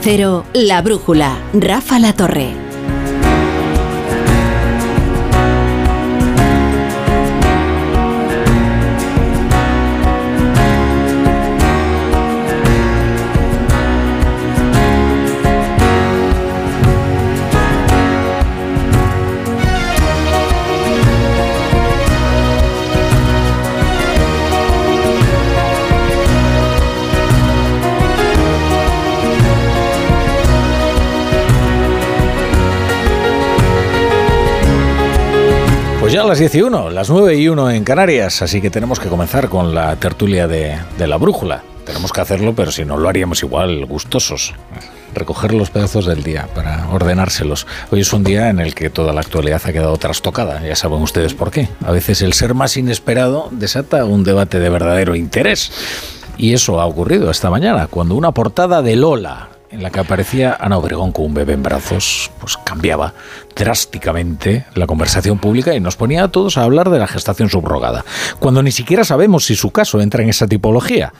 Cero, La Brújula, Rafa La Torre. Las 10 y 1, las 9 y 1 en Canarias, así que tenemos que comenzar con la tertulia de, la brújula. Tenemos que hacerlo, pero si no lo haríamos igual, gustosos. Recoger los pedazos del día para ordenárselos. Hoy es un día en el que toda la actualidad ha quedado trastocada, ya saben ustedes por qué. A veces el ser más inesperado desata un debate de verdadero interés. Y eso ha ocurrido esta mañana, cuando una portada de Lola, en la que aparecía Ana Obregón con un bebé en brazos, pues cambiaba drásticamente la conversación pública y nos ponía a todos a hablar de la gestación subrogada, cuando ni siquiera sabemos si su caso entra en esa tipología.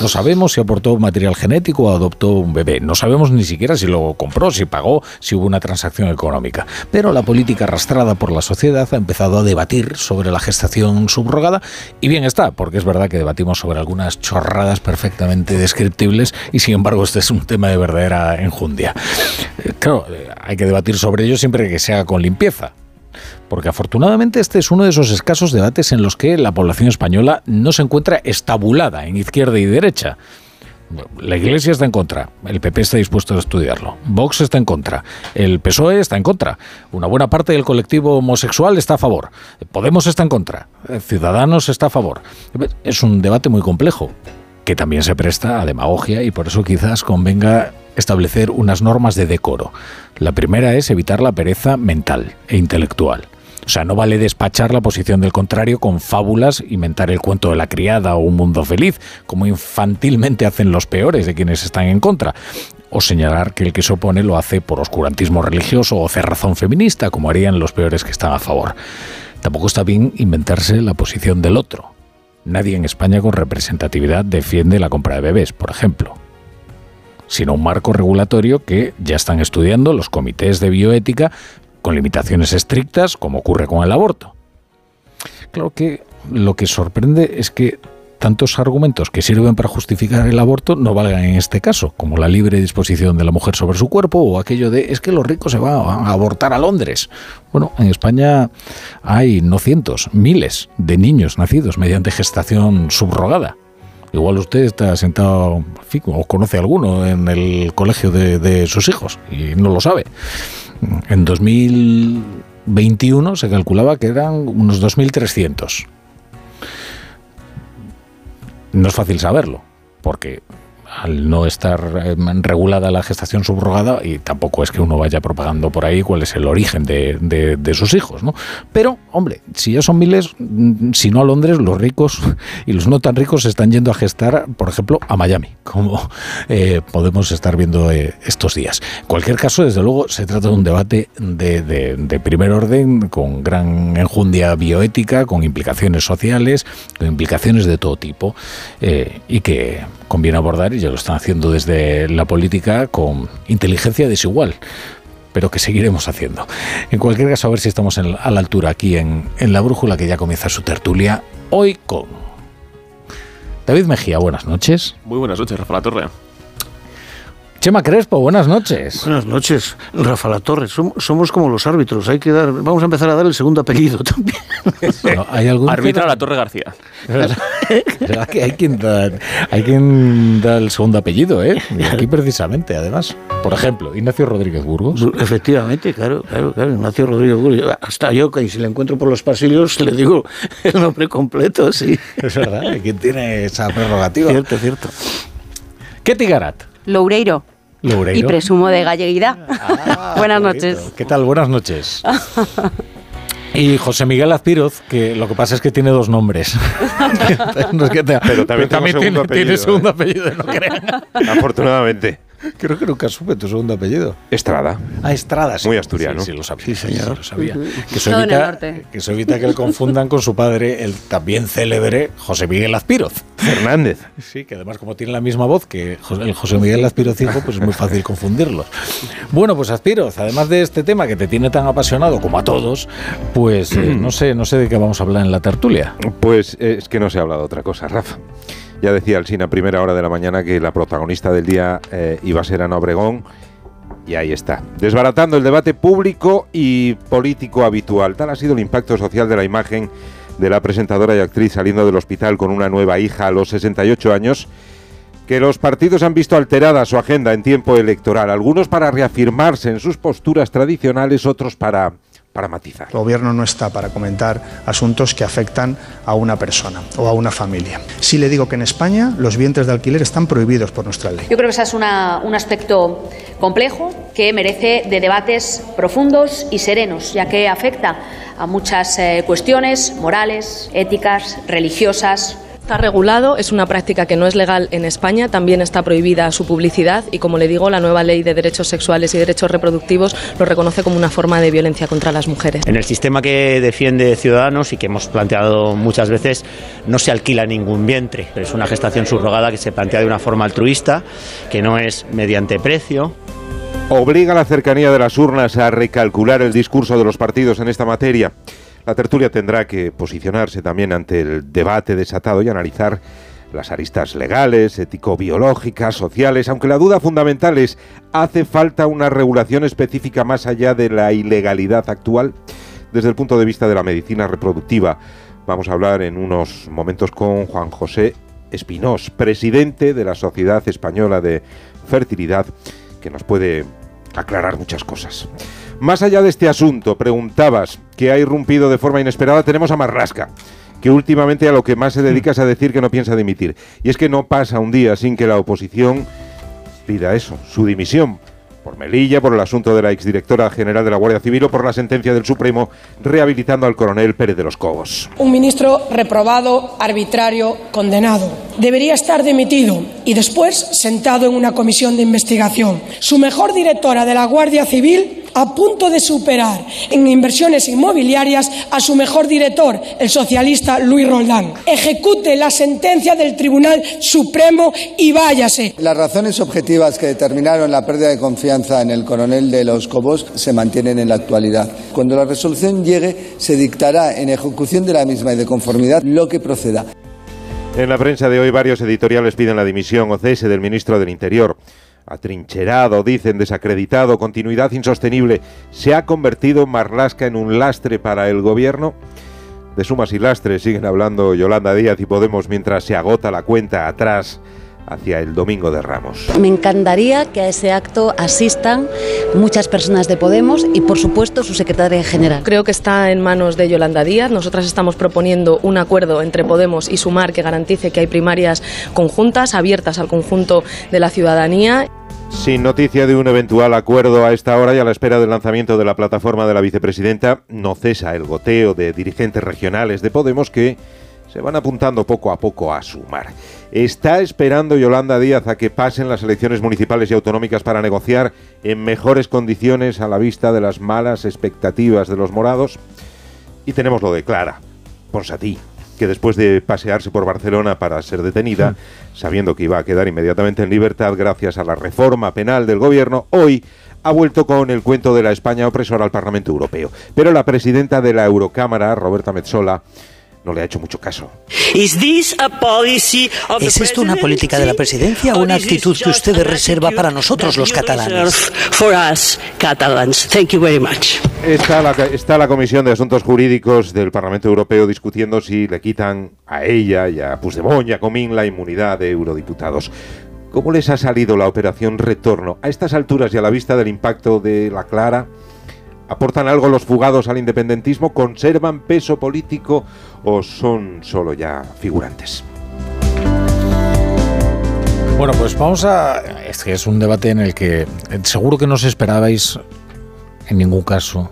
No sabemos si aportó material genético o adoptó un bebé. No sabemos ni siquiera si lo compró, si pagó, si hubo una transacción económica. Pero la política arrastrada por la sociedad ha empezado a debatir sobre la gestación subrogada y bien está, porque es verdad que debatimos sobre algunas chorradas perfectamente descriptibles y sin embargo este es un tema de verdadera enjundia. Eh, claro, eh, hay que debatir sobre ello siempre que se haga con limpieza porque afortunadamente este es uno de esos escasos debates en los que la población española no se encuentra estabulada en izquierda y derecha. La Iglesia está en contra, el PP está dispuesto a estudiarlo, Vox está en contra, el PSOE está en contra, una buena parte del colectivo homosexual está a favor, Podemos está en contra, Ciudadanos está a favor. Es un debate muy complejo, que también se presta a demagogia y por eso quizás convenga establecer unas normas de decoro. La primera es evitar la pereza mental e intelectual. O sea, no vale despachar la posición del contrario con fábulas, inventar el cuento de la criada o un mundo feliz, como infantilmente hacen los peores de quienes están en contra, o señalar que el que se opone lo hace por oscurantismo religioso o cerrazón feminista, como harían los peores que están a favor. Tampoco está bien inventarse la posición del otro. Nadie en España con representatividad defiende la compra de bebés, por ejemplo sino un marco regulatorio que ya están estudiando los comités de bioética con limitaciones estrictas, como ocurre con el aborto. Claro que lo que sorprende es que tantos argumentos que sirven para justificar el aborto no valgan en este caso, como la libre disposición de la mujer sobre su cuerpo o aquello de es que los ricos se van a abortar a Londres. Bueno, en España hay no cientos, miles de niños nacidos mediante gestación subrogada. Igual usted está sentado, o conoce a alguno en el colegio de, de sus hijos y no lo sabe. En 2021 se calculaba que eran unos 2.300. No es fácil saberlo, porque al no estar em, regulada la gestación subrogada y tampoco es que uno vaya propagando por ahí cuál es el origen de, sus hijos, ¿no? Pero, hombre, si ya son miles, mm, si no a Londres, los ricos y los no tan ricos están yendo a gestar, por ejemplo, a Miami, como eh, podemos estar viendo eh, estos días. En cualquier caso, desde luego, se trata de un debate de, primer orden, con gran enjundia bioética, con implicaciones sociales, con implicaciones de todo tipo, eh, y que conviene abordar, y lo están haciendo desde la política, con inteligencia desigual pero que seguiremos haciendo. En cualquier caso, a ver si estamos a la altura aquí en, en La Brújula, que ya comienza su tertulia, hoy con David Mejía. Buenas noches. Muy buenas noches, Rafa La Torre. Chema Crespo, buenas noches. Buenas noches, Rafa La Torre. Somos, como los árbitros, hay que dar, vamos a empezar a dar el segundo apellido también. ¿hay algún Arbitra La Torre García. que hay quien da, hay quien da el segundo apellido, ¿eh? aquí precisamente, además. Por ejemplo, Ignacio Rodríguez Burgos. Efectivamente, claro, claro, claro, Ignacio Rodríguez Burgos. Hasta yo, que si le encuentro por los pasillos, le digo el nombre completo, sí. Es verdad, hay quien tiene esa prerrogativa. Cierto, cierto. ¿Qué Tigarat? Loureiro. Y presumo de galleguidad. Ah, Buenas noches. ¿Qué tal? Buenas noches. Y José Miguel Azpiroz, que lo que pasa es que tiene dos nombres. Pero también, tiene, segundo apellido, tiene segundo ¿eh? apellido, no crean. Afortunadamente. Creo que nunca supe tu segundo apellido. Estrada. Ah, Estrada. Sí. Muy asturiano. Sí, sí, lo sabía. Sí, señor. lo sabía. Que eso evita, que eso evita que le confundan con su padre, el también célebre José Miguel Azpiroz. Fernández. Sí, que además como tiene la misma voz que el José Miguel Azpiroz hijo, pues es muy fácil confundirlos. Bueno, pues Azpiroz, además de este tema que te tiene tan apasionado como a todos, pues eh, no sé, no sé de qué vamos a hablar en la tertulia. Pues eh, es que no se ha hablado de otra cosa, Rafa. Ya decía el a primera hora de la mañana que la protagonista del día eh, iba a ser Ana Obregón. Y ahí está, desbaratando el debate público y político habitual. Tal ha sido el impacto social de la imagen de la presentadora y actriz saliendo del hospital con una nueva hija a los 68 años, que los partidos han visto alterada su agenda en tiempo electoral, algunos para reafirmarse en sus posturas tradicionales, otros para para matizar. El gobierno no está para comentar asuntos que afectan a una persona o a una familia. Sí le digo que en España los vientres de alquiler están prohibidos por nuestra ley. Yo creo que ese es un aspecto complejo que merece de debates profundos y serenos, ya que afecta a muchas eh, cuestiones morales, éticas, religiosas, Está regulado, es una práctica que no es legal en España, también está prohibida su publicidad y, como le digo, la nueva ley de derechos sexuales y derechos reproductivos lo reconoce como una forma de violencia contra las mujeres. En el sistema que defiende Ciudadanos y que hemos planteado muchas veces, no se alquila ningún vientre. Es una gestación subrogada que se plantea de una forma altruista, que no es mediante precio, Obliga la cercanía de las urnas a recalcular el discurso de los partidos en esta materia. La tertulia tendrá que posicionarse también ante el debate desatado y analizar las aristas legales, ético-biológicas, sociales, aunque la duda fundamental es, ¿hace falta una regulación específica más allá de la ilegalidad actual? Desde el punto de vista de la medicina reproductiva, vamos a hablar en unos momentos con Juan José Espinós, presidente de la Sociedad Española de Fertilidad, que nos puede aclarar muchas cosas. Más allá de este asunto, preguntabas que ha irrumpido de forma inesperada, tenemos a Marrasca que últimamente a lo que más se dedica es a decir que no piensa dimitir. Y es que no pasa un día sin que la oposición pida eso, su dimisión por Melilla, por el asunto de la exdirectora general de la Guardia Civil o por la sentencia del Supremo rehabilitando al coronel Pérez de los Cobos. Un ministro reprobado, arbitrario, condenado. Debería estar dimitido y después sentado en una comisión de investigación. Su mejor directora de la Guardia Civil a punto de superar en inversiones inmobiliarias a su mejor director, el socialista Luis Roldán. Ejecute la sentencia del Tribunal Supremo y váyase. Las razones objetivas que determinaron la pérdida de confianza en el coronel de los Cobos se mantienen en la actualidad. Cuando la resolución llegue, se dictará en ejecución de la misma y de conformidad lo que proceda. En la prensa de hoy varios editoriales piden la dimisión o cese del ministro del Interior atrincherado, dicen, desacreditado, continuidad insostenible, se ha convertido Marlasca en un lastre para el gobierno. De sumas y lastres siguen hablando Yolanda Díaz y Podemos mientras se agota la cuenta atrás hacia el Domingo de Ramos. Me encantaría que a ese acto asistan muchas personas de Podemos y, por supuesto, su secretaria general. Creo que está en manos de Yolanda Díaz. Nosotras estamos proponiendo un acuerdo entre Podemos y Sumar que garantice que hay primarias conjuntas, abiertas al conjunto de la ciudadanía. Sin noticia de un eventual acuerdo a esta hora y a la espera del lanzamiento de la plataforma de la vicepresidenta, no cesa el goteo de dirigentes regionales de Podemos que se van apuntando poco a poco a sumar. ¿Está esperando Yolanda Díaz a que pasen las elecciones municipales y autonómicas para negociar en mejores condiciones a la vista de las malas expectativas de los morados? Y tenemos lo de Clara, Ponsatí, que después de pasearse por Barcelona para ser detenida, hmm. sabiendo que iba a quedar inmediatamente en libertad gracias a la reforma penal del gobierno, hoy ha vuelto con el cuento de la España opresora al Parlamento Europeo. Pero la presidenta de la Eurocámara, Roberta Metsola, no le ha hecho mucho caso. ¿Es esto una política de la presidencia o una actitud que usted reserva para nosotros los catalanes? Está la, está la Comisión de Asuntos Jurídicos del Parlamento Europeo discutiendo si le quitan a ella y a Puigdemont y a Comín la inmunidad de eurodiputados. ¿Cómo les ha salido la operación retorno a estas alturas y a la vista del impacto de la Clara? ¿Aportan algo los fugados al independentismo? ¿Conservan peso político o son solo ya figurantes? Bueno, pues vamos a... Es que es un debate en el que eh, seguro que no os esperabais en ningún caso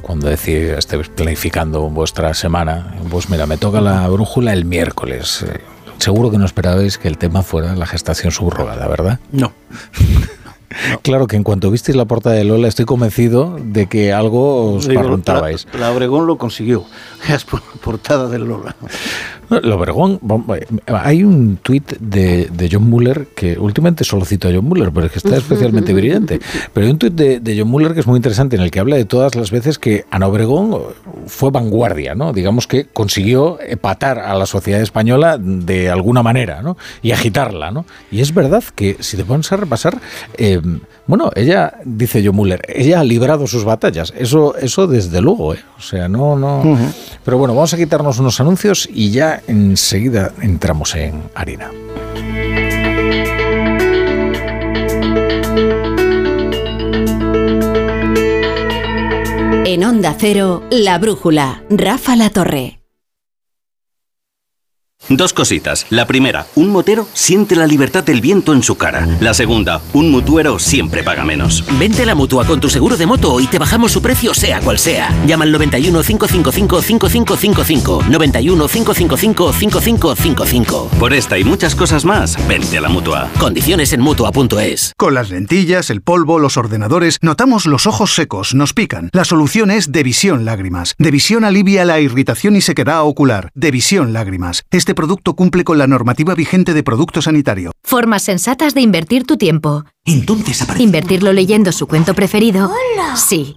cuando decís, estéis planificando vuestra semana, pues mira, me toca la brújula el miércoles. Eh, seguro que no esperabais que el tema fuera la gestación subrogada, ¿verdad? No. Claro que en cuanto visteis la portada de Lola, estoy convencido de que algo os preguntabais. La, Obregón lo consiguió, es portada de Lola. Lo Obregón, hay un tuit de, John Muller que últimamente solo cito a John Muller, pero es que está especialmente brillante. Pero hay un tuit de, de, John Muller que es muy interesante en el que habla de todas las veces que Ana Obregón fue vanguardia, ¿no? Digamos que consiguió epatar a la sociedad española de alguna manera, ¿no? Y agitarla, ¿no? Y es verdad que si te pones a repasar, eh, bueno, ella, dice John Muller, ella ha librado sus batallas. Eso, eso desde luego, ¿eh? O sea, no, no. Pero bueno, vamos a quitarnos unos anuncios y ya enseguida entramos en harina. En Onda Cero, La Brújula, Rafa La Torre. Dos cositas. La primera, un motero siente la libertad del viento en su cara. La segunda, un mutuero siempre paga menos. Vente a la mutua con tu seguro de moto y te bajamos su precio sea cual sea. Llama al 91 555 5555. 91 555 5555. Por esta y muchas cosas más, vente a la mutua. Condiciones en mutua.es. Con las lentillas, el polvo, los ordenadores, notamos los ojos secos, nos pican. La solución es Devisión Lágrimas. Devisión alivia la irritación y sequedad ocular. Devisión Lágrimas. Este producto cumple con la normativa vigente de producto sanitario. Formas sensatas de invertir tu tiempo. Entonces aparece... ¿Invertirlo leyendo su cuento preferido? ¡Hola! Sí.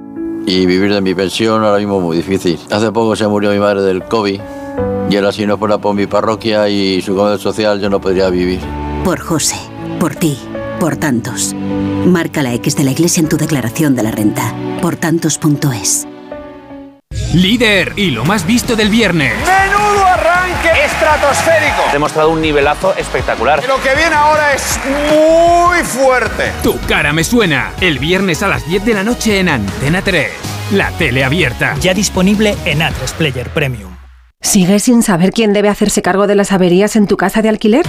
Y vivir de mi pensión ahora mismo es muy difícil. Hace poco se murió mi madre del COVID y ahora si no fuera por mi parroquia y su comedor social yo no podría vivir. Por José, por ti, por tantos. Marca la X de la iglesia en tu declaración de la renta. Por tantos.es. Líder y lo más visto del viernes. ¡Menudo arranque estratosférico! Ha demostrado un nivelazo espectacular. Lo que viene ahora es muy fuerte. Tu cara me suena. El viernes a las 10 de la noche en Antena 3. La tele abierta. Ya disponible en a Player Premium. ¿Sigues sin saber quién debe hacerse cargo de las averías en tu casa de alquiler?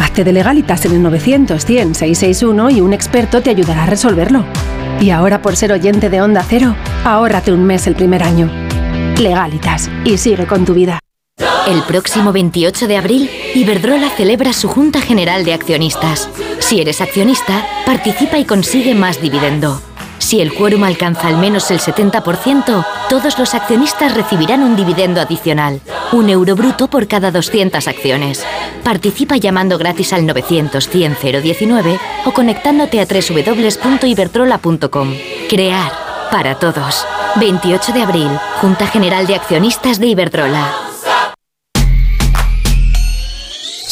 Hazte de legalitas en el 900 100 661 y un experto te ayudará a resolverlo. Y ahora por ser oyente de Onda Cero, ahórrate un mes el primer año legalitas y sigue con tu vida. El próximo 28 de abril, Iberdrola celebra su Junta General de Accionistas. Si eres accionista, participa y consigue más dividendo. Si el quórum alcanza al menos el 70%, todos los accionistas recibirán un dividendo adicional, un euro bruto por cada 200 acciones. Participa llamando gratis al 900 100 019 o conectándote a www.iberdrola.com. Crear para todos. 28 de abril, Junta General de Accionistas de Iberdrola.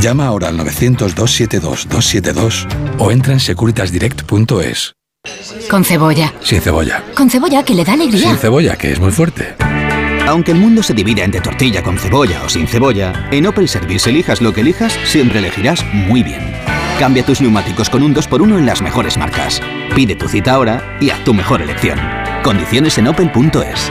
Llama ahora al 900-272-272 o entra en securitasdirect.es. Con cebolla. Sin cebolla. Con cebolla que le da alegría. Sin cebolla, que es muy fuerte. Aunque el mundo se divida entre tortilla con cebolla o sin cebolla, en Opel Service elijas lo que elijas, siempre elegirás muy bien. Cambia tus neumáticos con un 2x1 en las mejores marcas. Pide tu cita ahora y haz tu mejor elección. Condiciones en opel.es.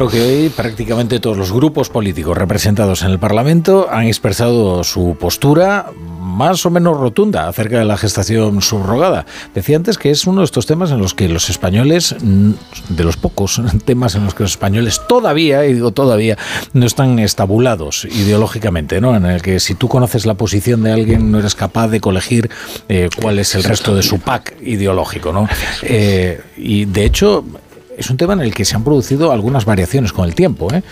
Creo que hoy prácticamente todos los grupos políticos representados en el Parlamento han expresado su postura más o menos rotunda acerca de la gestación subrogada. Decía antes que es uno de estos temas en los que los españoles, de los pocos temas en los que los españoles todavía, y digo todavía, no están estabulados ideológicamente, ¿no? En el que si tú conoces la posición de alguien no eres capaz de colegir eh, cuál es el resto de su pack ideológico, ¿no? Eh, y de hecho es un tema en el que se han producido algunas variaciones con el tiempo. ¿eh?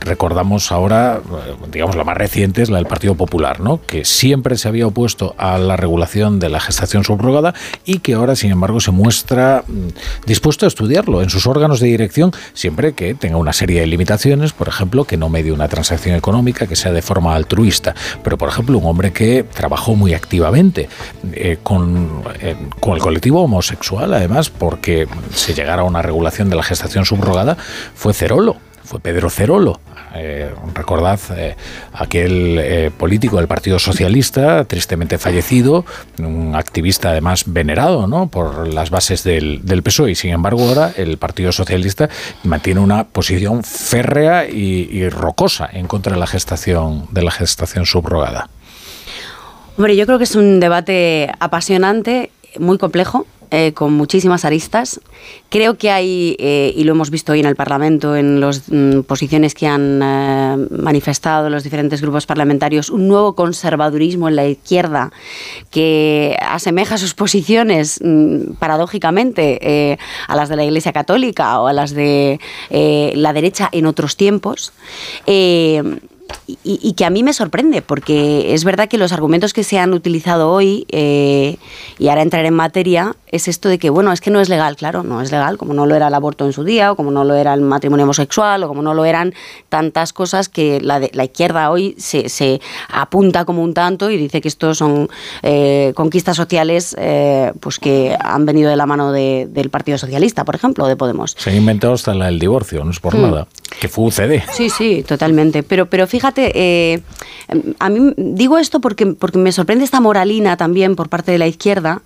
Recordamos ahora, eh, digamos, la más reciente es la del Partido Popular, ¿no? que siempre se había opuesto a la regulación de la gestación subrogada y que ahora, sin embargo, se muestra mm, dispuesto a estudiarlo en sus órganos de dirección, siempre que tenga una serie de limitaciones, por ejemplo, que no medie una transacción económica, que sea de forma altruista. Pero, por ejemplo, un hombre que trabajó muy activamente eh, con, con el colectivo homosexual, además, porque se llegara a una regulación de la gestación subrogada fue Cerolo, fue Pedro Cerolo. Eh, recordad eh, aquel eh, político del Partido Socialista, tristemente fallecido, un activista además venerado ¿no? por las bases del, del, PSOE, y sin embargo ahora el Partido Socialista mantiene una posición férrea y, y rocosa en contra de la gestación, de la gestación subrogada. Hombre, yo creo que es un debate apasionante, muy complejo, eh, con muchísimas aristas. Creo que hay, eh, y lo hemos visto hoy en el Parlamento, en las mm, posiciones que han eh, manifestado los diferentes grupos parlamentarios, un nuevo conservadurismo en la izquierda que asemeja sus posiciones, mm, paradójicamente, a las de la Iglesia Católica o a las de la derecha en otros tiempos. Y, que a mí me sorprende, porque es verdad que los argumentos que se han utilizado hoy, eh, y ahora entrar en materia, es esto de que, bueno, es que no es legal, claro, no es legal, como no lo era el aborto en su día, o como no lo era el matrimonio homosexual, o como no lo eran tantas cosas que la, la izquierda hoy se, se, apunta como un tanto y dice que estos son eh, conquistas sociales eh, pues que han venido de la mano de, del Partido Socialista, por ejemplo, o de Podemos. Se han inventado hasta el divorcio, no es por mm. nada, que fue UCD. Sí, sí, totalmente. Pero, pero fíjate, eh, a mí digo esto porque, porque me sorprende esta moralina también por parte de la izquierda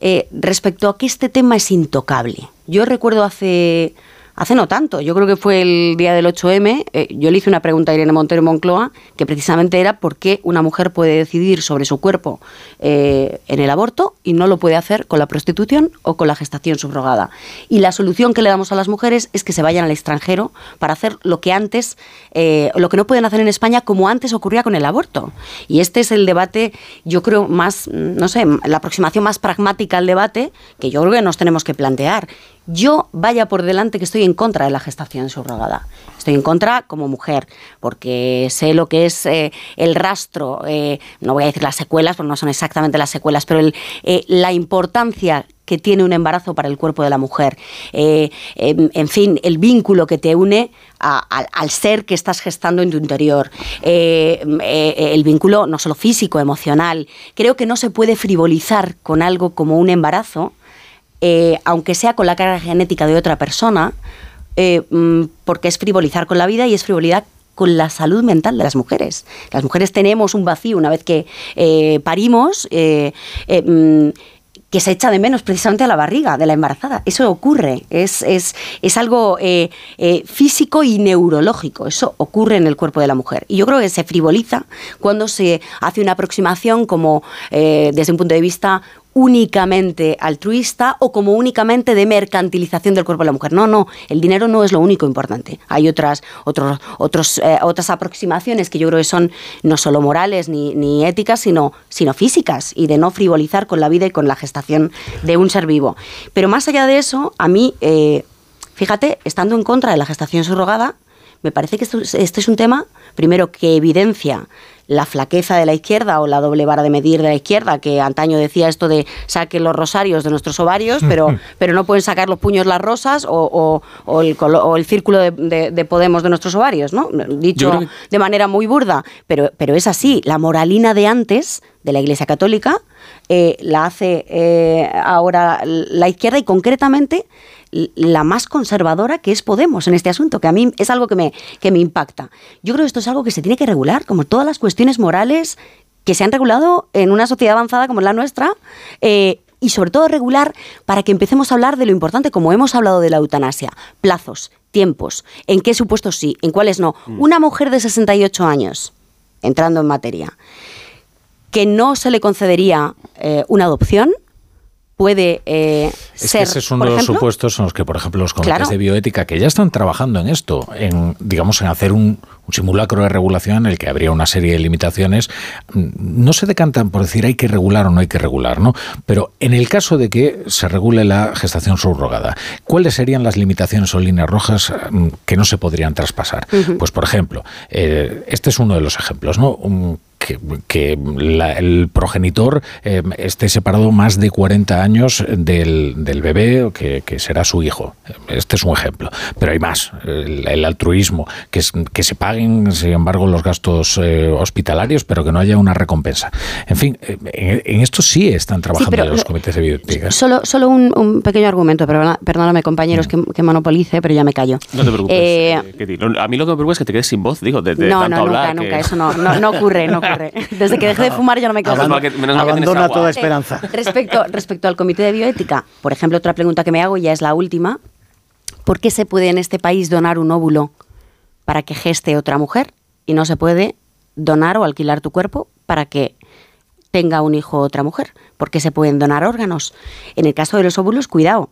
eh, respecto a que este tema es intocable. Yo recuerdo hace hace no tanto, yo creo que fue el día del 8M, eh, yo le hice una pregunta a Irene Montero Moncloa, que precisamente era por qué una mujer puede decidir sobre su cuerpo eh, en el aborto y no lo puede hacer con la prostitución o con la gestación subrogada. Y la solución que le damos a las mujeres es que se vayan al extranjero para hacer lo que antes, eh, lo que no pueden hacer en España, como antes ocurría con el aborto. Y este es el debate, yo creo, más, no sé, la aproximación más pragmática al debate que yo creo que nos tenemos que plantear. Yo vaya por delante que estoy en contra de la gestación subrogada. Estoy en contra como mujer, porque sé lo que es eh, el rastro, eh, no voy a decir las secuelas, porque no son exactamente las secuelas, pero el, eh, la importancia que tiene un embarazo para el cuerpo de la mujer. En, en, fin, el vínculo que te une al ser que estás gestando en tu interior. el vínculo no solo físico, emocional. Creo que no se puede frivolizar con algo como un embarazo eh, aunque sea con la carga genética de otra persona, eh, mm, porque es frivolizar con la vida y es frivolidad con la salud mental de las mujeres. Las mujeres tenemos un vacío una vez que eh, parimos. Mm, que se echa de menos precisamente a la barriga de la embarazada. Eso ocurre, es, es, es algo físico y neurológico, eso ocurre en el cuerpo de la mujer. Y yo creo que se frivoliza cuando se hace una aproximación como desde un punto de vista únicamente altruista o como únicamente de mercantilización del cuerpo de la mujer. No, no, el dinero no es lo único importante. Hay otras, otros, otros, eh, otras aproximaciones que yo creo que son no solo morales ni, ni, éticas, sino, sino físicas y de no frivolizar con la vida y con la gestación de un ser vivo. Pero más allá de eso, a mí, eh, fíjate, estando en contra de la gestación subrogada, me parece que este es un tema, primero, que evidencia la flaqueza de la izquierda o la doble vara de medir de la izquierda, que antaño decía esto de saquen los rosarios de nuestros ovarios, pero, pero no pueden sacar los puños las rosas o, el, círculo de, Podemos de nuestros ovarios, ¿no? Dicho de manera muy burda, pero, pero es así. La moralina de antes de la Iglesia Católica eh, la hace eh, ahora la izquierda y concretamente la más conservadora que es Podemos en este asunto, que a mí es algo que me, que me impacta. Yo creo que esto es algo que se tiene que regular, como todas las cuestiones morales que se han regulado en una sociedad avanzada como la nuestra, eh, y sobre todo regular para que empecemos a hablar de lo importante, como hemos hablado de la eutanasia, plazos, tiempos, en qué supuestos sí, en cuáles no. Una mujer de 68 años, entrando en materia, que no se le concedería eh, una adopción, puede eh, Es ser, que ese es uno de los ejemplo, supuestos en los que, por ejemplo, los comités Claro. de bioética que ya están trabajando en esto, en digamos en hacer un, un simulacro de regulación en el que habría una serie de limitaciones, mm, no se decantan por decir hay que regular o no hay que regular, ¿no? Pero en el caso de que se regule la gestación subrogada, ¿cuáles serían las limitaciones o líneas rojas mm, que no se podrían traspasar? Pues, por ejemplo, eh, este es uno de los ejemplos, ¿no? Un- que, que la- el progenitor eh, esté separado más de 40 años del, del bebé que, que será su hijo. Este es un ejemplo. Pero hay más. El, el altruismo, que, es- que se paguen, sin embargo, los gastos eh, hospitalarios, pero que no haya una recompensa. En fin, eh, en, en esto sí están trabajando pero los lo- comités de bioética. Solo, solo un, un pequeño argumento, perdona- perdóname compañeros que, que monopolice, pero ya me callo. No te preocupes. Eh, eh, a mí lo que me preocupa es que te quedes sin voz, digo, de, de no, tanto no, nunca, hablar. nunca, que- eso no, no, no ocurre, no ocurre. Desde que dejé de fumar ya no me quedo que- menos mal que Abandona agua. toda Eh, esperanza. Respecto, respecto al comité de bioética, por ejemplo, otra pregunta que me hago, y ya es la última, ¿por qué se puede en este país donar un óvulo para que geste otra mujer y no se puede donar o alquilar tu cuerpo para que tenga un hijo otra mujer? ¿Por qué se pueden donar órganos? En el caso de los óvulos, cuidado.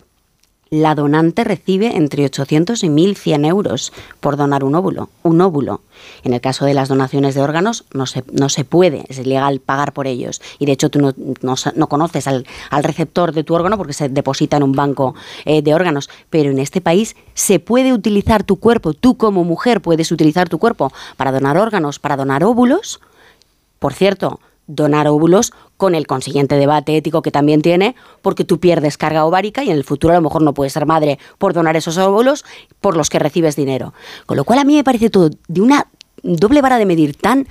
La donante recibe entre 800 y 1.100 euros por donar un óvulo. Un óvulo. En el caso de las donaciones de órganos no se, no se puede, es ilegal pagar por ellos. Y de hecho tú no, no no conoces al, al receptor de tu órgano porque se deposita en un banco eh, de órganos. Pero en este país se puede utilizar tu cuerpo, tú como mujer puedes utilizar tu cuerpo para donar órganos, para donar óvulos. Por cierto, donar óvulos con el consiguiente debate ético que también tiene, porque tú pierdes carga ovárica y en el futuro a lo mejor no puedes ser madre por donar esos óvulos por los que recibes dinero. Con lo cual a mí me parece todo de una doble vara de medir tan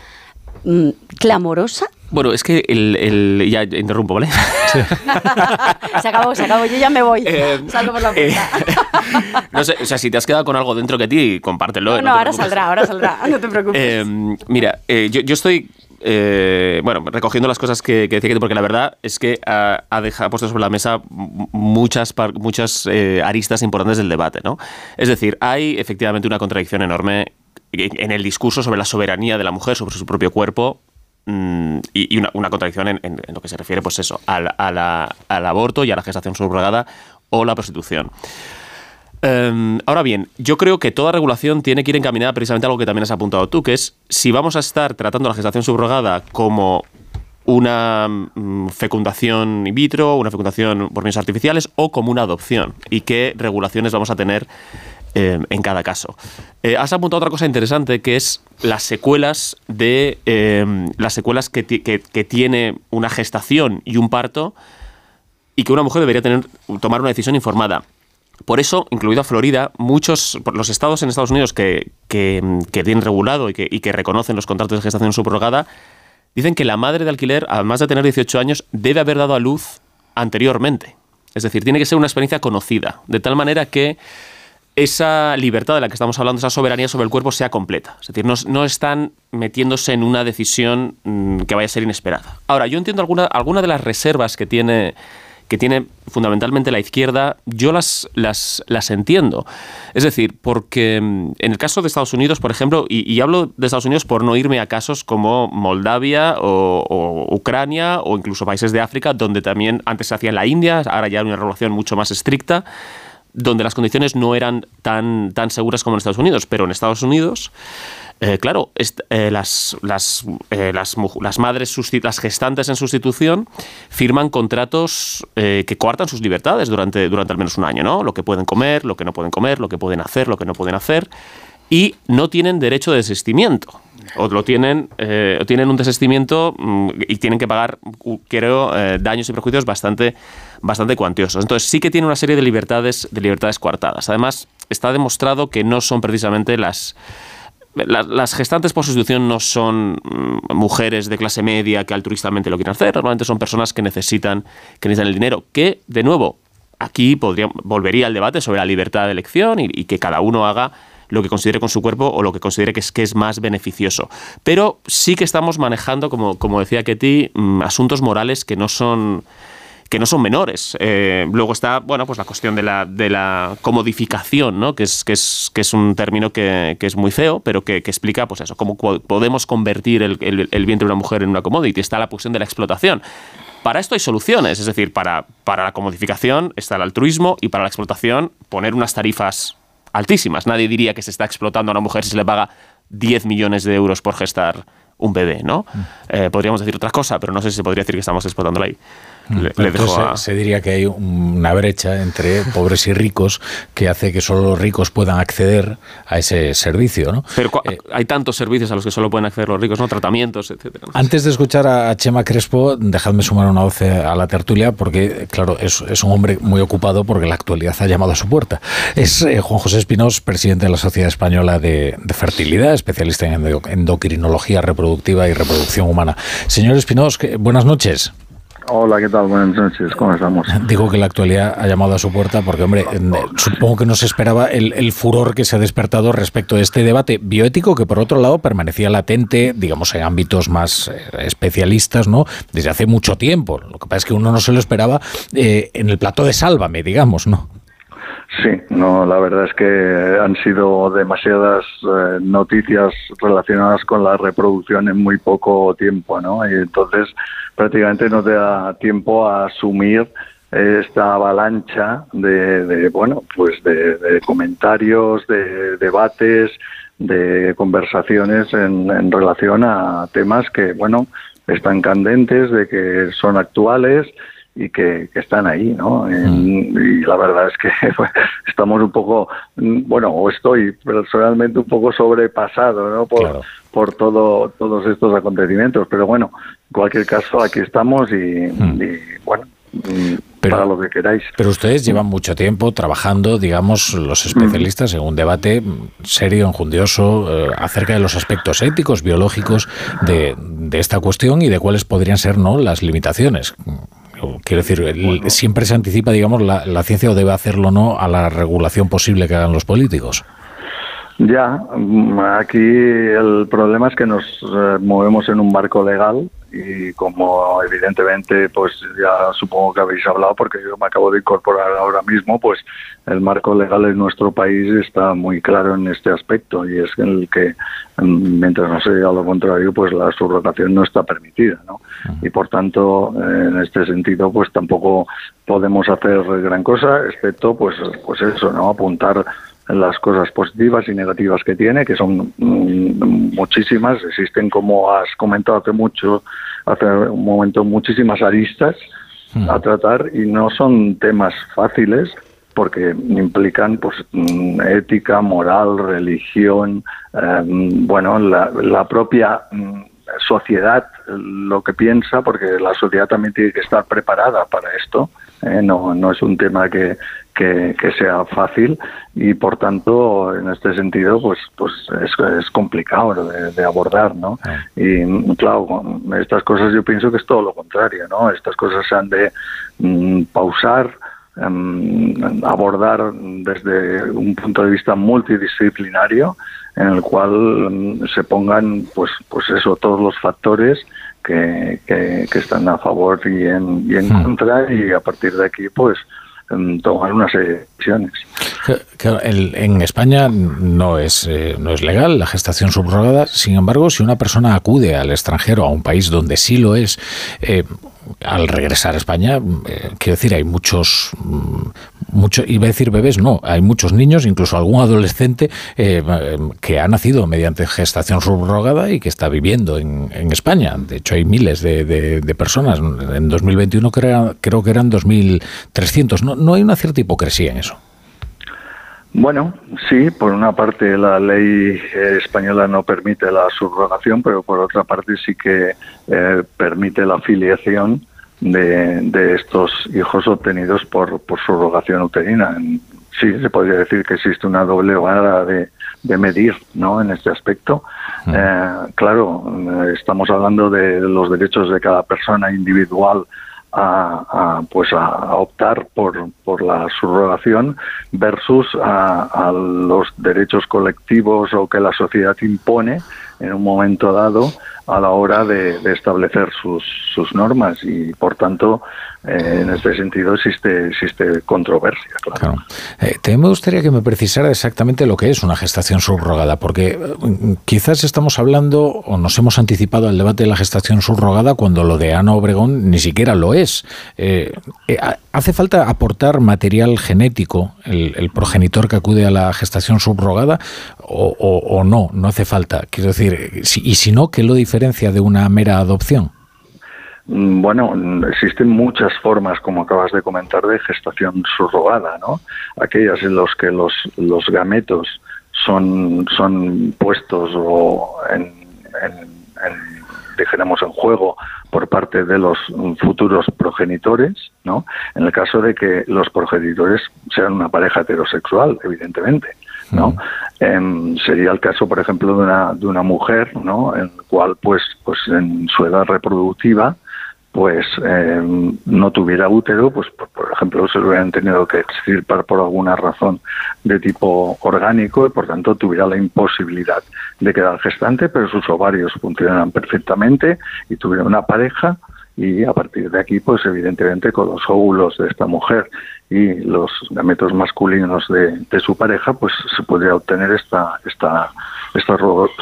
mm, clamorosa. Bueno, es que el, el- ya interrumpo, ¿vale? se acabó, se acabó, yo ya me voy. Eh, Salgo por la puerta. No sé, o sea, si te has quedado con algo dentro que ti, compártelo. no, eh, no, ahora preocupes. saldrá, ahora saldrá, no te preocupes. Eh, mira, eh, yo, yo estoy, eh, bueno, recogiendo las cosas que, que decía que porque la verdad es que ha, dejado, puesto sobre la mesa muchas, muchas eh, aristas importantes del debate, ¿no? Es decir, hay efectivamente una contradicción enorme en el discurso sobre la soberanía de la mujer, sobre su propio cuerpo, mm, y, una, contradicción en, lo que se refiere, pues eso, al aborto y a la gestación subrogada o la prostitución. Em, ahora bien, yo creo que toda regulación tiene que ir encaminada precisamente a algo que también has apuntado tú, que es si vamos a estar tratando la gestación subrogada como una mm, fecundación in vitro, una fecundación por medios artificiales o como una adopción y qué regulaciones vamos a tener eh, en cada caso. Eh, has apuntado otra cosa interesante que es las secuelas de eh, las secuelas que- que tiene una gestación y un parto y que una mujer debería tener tomar una decisión informada. Por eso, incluido a Florida, muchos, los estados en Estados Unidos que, que, tienen regulado y que, que reconocen los contratos de gestación subrogada, dicen que la madre de alquiler, además de tener 18 años, debe haber dado a luz anteriormente. Es decir, tiene que ser una experiencia conocida, de tal manera que esa libertad de la que estamos hablando, esa soberanía sobre el cuerpo, sea completa. Es decir, no, no están metiéndose en una decisión mm, que vaya a ser inesperada. Ahora, yo entiendo alguna, alguna de las reservas que tiene, que tiene fundamentalmente la izquierda, yo las, las, las entiendo. Es decir, porque mm, en el caso de Estados Unidos, por ejemplo, y, hablo de Estados Unidos por no irme a casos como Moldavia o, Ucrania o incluso países de África, donde también antes se hacía en la India, ahora ya hay una regulación mucho más estricta donde las condiciones no eran tan, tan seguras como en Estados Unidos, pero en Estados Unidos, eh, claro, eh, las, las, eh, las, las madres, las gestantes en sustitución, firman contratos eh, que coartan sus libertades durante, durante al menos un año, ¿no? Lo que pueden comer, lo que no pueden comer, lo que pueden hacer, lo que no pueden hacer, y no tienen derecho de desistimiento. O lo tienen, tienen un desistimiento mm, y tienen que pagar, creo, daños y perjuicios bastante, bastante cuantiosos. Entonces sí que tiene una serie de libertades, de libertades coartadas. Además, está demostrado que no son precisamente las, la- las gestantes por sustitución no son mm, mujeres de clase media que altruistamente lo quieren hacer, normalmente son personas que necesitan, que necesitan el dinero, que, de nuevo, aquí podría, volvería al debate sobre la libertad de elección y, y que cada uno haga lo que considere con su cuerpo o lo que considere que es, que es más beneficioso. Pero sí que estamos manejando, como, como decía Ketty, mm, asuntos morales que no son que no son menores. Eh, luego está, bueno, pues la cuestión de la, de la comodificación, ¿no? que, es, que, es, que es un término que, que es muy feo, pero que, que, explica pues eso, cómo podemos convertir el, el, el vientre de una mujer en una commodity. Está la cuestión de la explotación. Para esto hay soluciones, es decir, para, para la comodificación está el altruismo y para la explotación poner unas tarifas altísimas. Nadie diría que se está explotando a una mujer si se le paga 10 millones de euros por gestar un bebé, ¿no? Mm. Eh, podríamos decir otra cosa, pero no sé si se podría decir que estamos explotándola ahí. Le, se, diría que hay una brecha entre pobres y ricos que hace que solo los ricos puedan acceder a ese servicio, ¿no? Pero eh, hay tantos servicios a los que solo pueden acceder los ricos, ¿no? Tratamientos, etcétera. Antes de escuchar a Chema Crespo, dejadme sumar una voz a la tertulia, porque, claro, es, es, un hombre muy ocupado porque la actualidad ha llamado a su puerta. Es eh, Juan José Espinós, presidente de la Sociedad Española de, de Fertilidad, especialista en endocrinología reproductiva y reproducción humana. Señor Espinós, buenas noches. Hola, ¿qué tal? Buenas noches, ¿cómo estamos? Digo que la actualidad ha llamado a su puerta porque, hombre, supongo que no se esperaba el, furor que se ha despertado respecto de este debate bioético que, por otro lado, permanecía latente, digamos, en ámbitos más eh, especialistas, ¿no? Desde hace mucho tiempo. Lo que pasa es que uno no se lo esperaba eh, en el plato de Sálvame, digamos, ¿no? Sí, no, la verdad es que han sido demasiadas eh, noticias relacionadas con la reproducción en muy poco tiempo, ¿no? Y entonces prácticamente no te da tiempo a asumir esta avalancha de, bueno, pues de, comentarios, de debates, de conversaciones en, en relación a temas que, bueno, están candentes, de que son actuales y que, están ahí, ¿no? Mm. y la verdad es que estamos un poco, bueno, o estoy personalmente un poco sobrepasado, ¿no? Por, por todo, todos estos acontecimientos, pero bueno, en cualquier caso, aquí estamos y, mm. bueno, mm, para lo que queráis. Pero ustedes llevan mucho tiempo trabajando, digamos, los especialistas en un debate serio, enjundioso, eh, acerca de los aspectos éticos, biológicos de, de, esta cuestión y de cuáles podrían ser no las limitaciones. Quiero decir, siempre se anticipa, digamos, la, la ciencia o debe hacerlo no a la regulación posible que hagan los políticos. Ya, mm, aquí el problema es que nos eh, movemos en un marco legal y como evidentemente pues ya supongo que habéis hablado porque yo me acabo de incorporar ahora mismo pues el marco legal en nuestro país está muy claro en este aspecto y es el que mm, mientras no se diga lo contrario pues la subrogación no está permitida ¿no? y por tanto en este sentido pues tampoco podemos hacer gran cosa excepto pues pues eso no apuntar las cosas positivas y negativas que tiene, que son mm, muchísimas. Existen, como has comentado hace mucho, hace un momento, muchísimas aristas a hmm. tratar y no son temas fáciles porque implican pues mm, ética, moral, religión, em, bueno, la, la propia mm, sociedad lo que piensa, porque la sociedad también tiene que estar preparada para esto. ¿Eh? no, no es un tema que, que, sea fácil y por tanto en este sentido pues pues es, es complicado de, abordar no ah. y claro estas cosas yo pienso que es todo lo contrario no estas cosas se han de mm, pausar em, abordar desde un punto de vista multidisciplinario en el cual mm, se pongan pues pues eso todos los factores que, que, están a favor y en, y en hmm. contra y a partir de aquí pues tomar unas decisiones. en España no es, eh, no es legal la gestación subrogada, sin embargo, si una persona acude al extranjero, a un país donde sí lo es, eh, al regresar a España, eh, quiero decir, hay muchos, mm, mucho, iba a decir bebés, no, hay muchos niños, incluso algún adolescente eh, que ha nacido mediante gestación subrogada y que está viviendo en, España. De hecho, hay miles de, personas. En 2021 creo, creo que eran 2.300. No, no hay una cierta hipocresía en eso. Bueno, sí, por una parte la ley española no permite la subrogación, pero por otra parte sí que eh, permite la filiación de, estos hijos obtenidos por, por subrogación uterina. Sí, se podría decir que existe una doble vara de, medir ¿no? en este aspecto. Eh, claro, estamos hablando de los derechos de cada persona individual a, pues a, optar por, por, la subrogación versus a, los derechos colectivos o que la sociedad impone en un momento dado a la hora de, establecer sus, normas y por tanto eh, en este sentido existe existe controversia claro, eh, te me gustaría que me precisara exactamente lo que es una gestación subrogada porque mm, quizás estamos hablando o nos hemos anticipado al debate de la gestación subrogada cuando lo de Ana Obregón ni siquiera lo es. Eh, hace falta aportar material genético el, progenitor que acude a la gestación subrogada o, o, no no hace falta. Quiero decir y si no qué lo diferencia de una mera adopción? Mm, bueno, existen muchas formas, como acabas de comentar, de gestación subrogada, ¿no? Aquellas en las que los, los gametos son, son puestos o en, en juego por parte de los futuros progenitores, ¿no? En el caso de que los progenitores sean una pareja heterosexual, evidentemente. ¿No? Em, sería el caso, por ejemplo, de una, de una mujer, ¿no? En cual, pues, pues en su edad reproductiva, pues em, no tuviera útero, pues por, ejemplo se lo hubieran tenido que extirpar por alguna razón de tipo orgánico y por tanto tuviera la imposibilidad de quedar gestante, pero sus ovarios funcionaran perfectamente y tuviera una pareja y a partir de aquí, pues evidentemente con los óvulos de esta mujer y los gametos masculinos de, su pareja, pues se podría obtener esta esta esta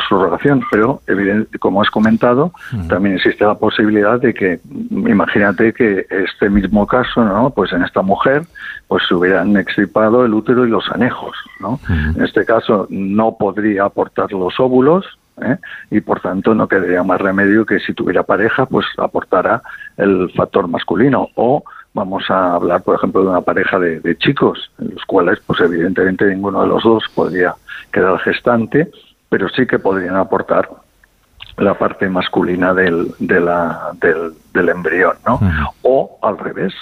subrogación. Pero evidente, como has comentado, también existe la posibilidad de que, imagínate que este mismo caso, ¿no? Pues en esta mujer, pues se hubieran extirpado el útero y los anejos, ¿no? En este caso no podría aportar los óvulos, ¿eh? y por tanto no quedaría más remedio que si tuviera pareja pues aportara el factor masculino o vamos a hablar por ejemplo de una pareja de, chicos en los cuales pues evidentemente ninguno de los dos podría quedar gestante pero sí que podrían aportar la parte masculina del, de la, del, embrión ¿no? o al revés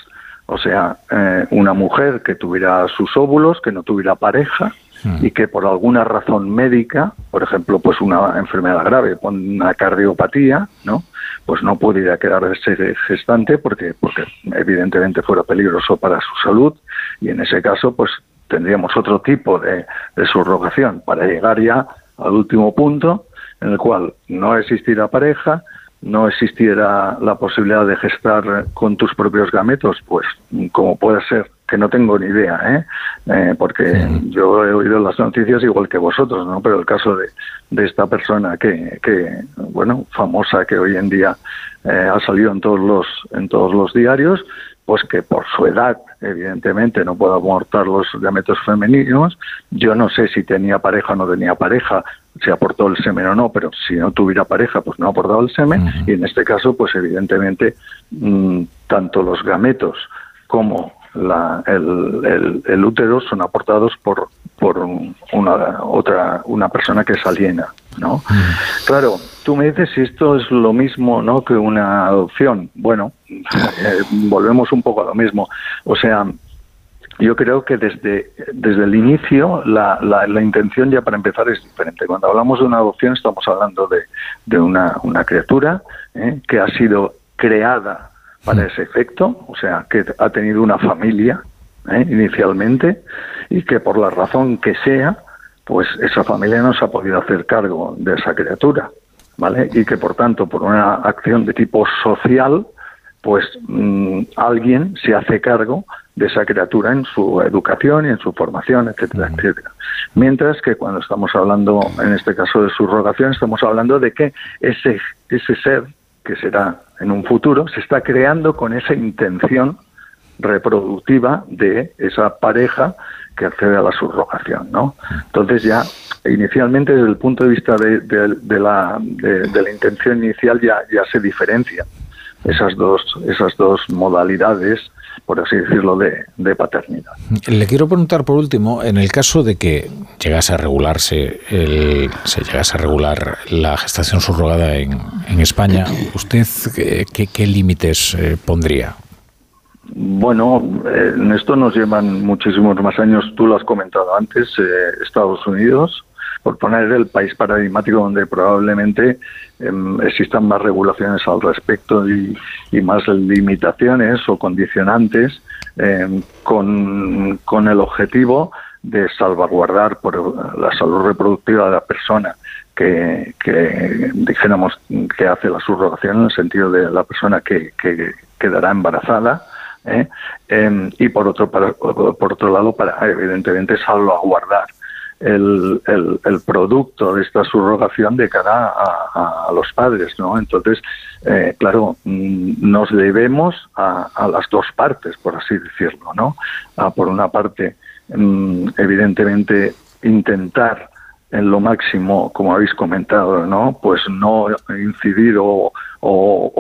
o sea, eh, una mujer que tuviera sus óvulos, que no tuviera pareja, y que por alguna razón médica, por ejemplo, pues una enfermedad grave, una cardiopatía, ¿no? Pues no pudiera quedarse gestante porque, porque evidentemente fuera peligroso para su salud y en ese caso, pues tendríamos otro tipo de, de subrogación para llegar ya al último punto en el cual no existirá pareja, no existiera la posibilidad de gestar con tus propios gametos, pues como puede ser que no tengo ni idea, ¿eh? eh porque yo he oído las noticias igual que vosotros, ¿no? Pero el caso de, de esta persona que, que, bueno, famosa que hoy en día eh, ha salido en todos los en todos los diarios, pues que por su edad, evidentemente, no puede aportar los gametos femeninos. Yo no sé si tenía pareja o no tenía pareja, si aportó el semen o no, pero si no tuviera pareja, pues no ha aportado el semen. Y en este caso, pues evidentemente, mm, tanto los gametos como la, el, el, útero son aportados por, por una, otra, una persona que es aliena, ¿no? Claro, tú me dices si esto es lo mismo, ¿no? Que una adopción. Bueno, eh, volvemos un poco a lo mismo. O sea, yo creo que desde, desde el inicio la, la, la, intención ya para empezar es diferente. Cuando hablamos de una adopción estamos hablando de, de una, una criatura ¿eh? que ha sido creada para ese efecto, o sea, que ha tenido una familia ¿eh? inicialmente y que por la razón que sea, pues esa familia no se ha podido hacer cargo de esa criatura, ¿vale? Y que por tanto, por una acción de tipo social, pues mm, alguien se hace cargo de esa criatura en su educación y en su formación, etcétera, etcétera. Mientras que cuando estamos hablando, en este caso de subrogación, estamos hablando de que ese, ese ser que será en un futuro, se está creando con esa intención reproductiva de esa pareja que accede a la subrogación, ¿no? Entonces ya inicialmente desde el punto de vista de, la, de, la intención inicial ya, ya se diferencia esas dos esas dos modalidades por así decirlo, de, paternidad. Le quiero preguntar por último, en el caso de que llegase a regularse, el, se llegase a regular la gestación subrogada en, en España, ¿usted qué, qué límites eh, pondría? Bueno, en esto nos llevan muchísimos más años, tú lo has comentado antes, eh, Estados Unidos, por poner el país paradigmático donde probablemente em, existan más regulaciones al respecto y, más limitaciones o condicionantes em, con, con el objetivo de salvaguardar por la salud reproductiva de la persona, que, que dijéramos que hace la subrogación en el sentido de la persona que, que quedará embarazada ¿eh? Em, y por otro por otro lado para evidentemente salvaguardar el, el, producto de esta subrogación de cara a, los padres, ¿no? Entonces, eh, claro, mm, nos debemos a, las dos partes, por así decirlo, ¿no? A, por una parte, mm, evidentemente, intentar en lo máximo, como habéis comentado, ¿no? Pues no incidir o, o,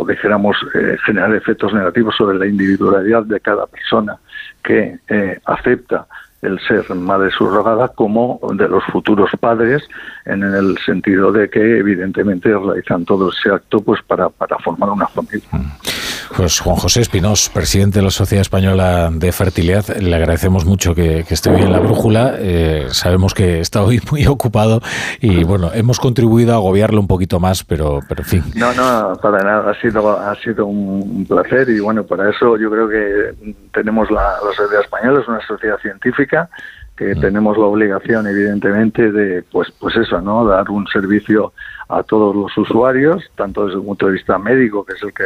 o, dijéramos, eh, generar efectos negativos sobre la individualidad de cada persona que eh, acepta el ser madre subrogada como de los futuros padres en el sentido de que evidentemente realizan todo ese acto pues para, para formar una familia. Mm. Pues Juan José Espinós, presidente de la Sociedad Española de Fertilidad, le agradecemos mucho que, esté hoy en la brújula. Eh, sabemos que está hoy muy ocupado y bueno, hemos contribuido a agobiarlo un poquito más, pero, pero en fin. No, no, para nada, ha sido, ha sido un placer y bueno, para eso yo creo que tenemos la, la Sociedad Española, es una sociedad científica que mm. tenemos la obligación evidentemente de pues pues eso no dar un servicio a todos los usuarios, tanto desde un punto de vista médico, que es el que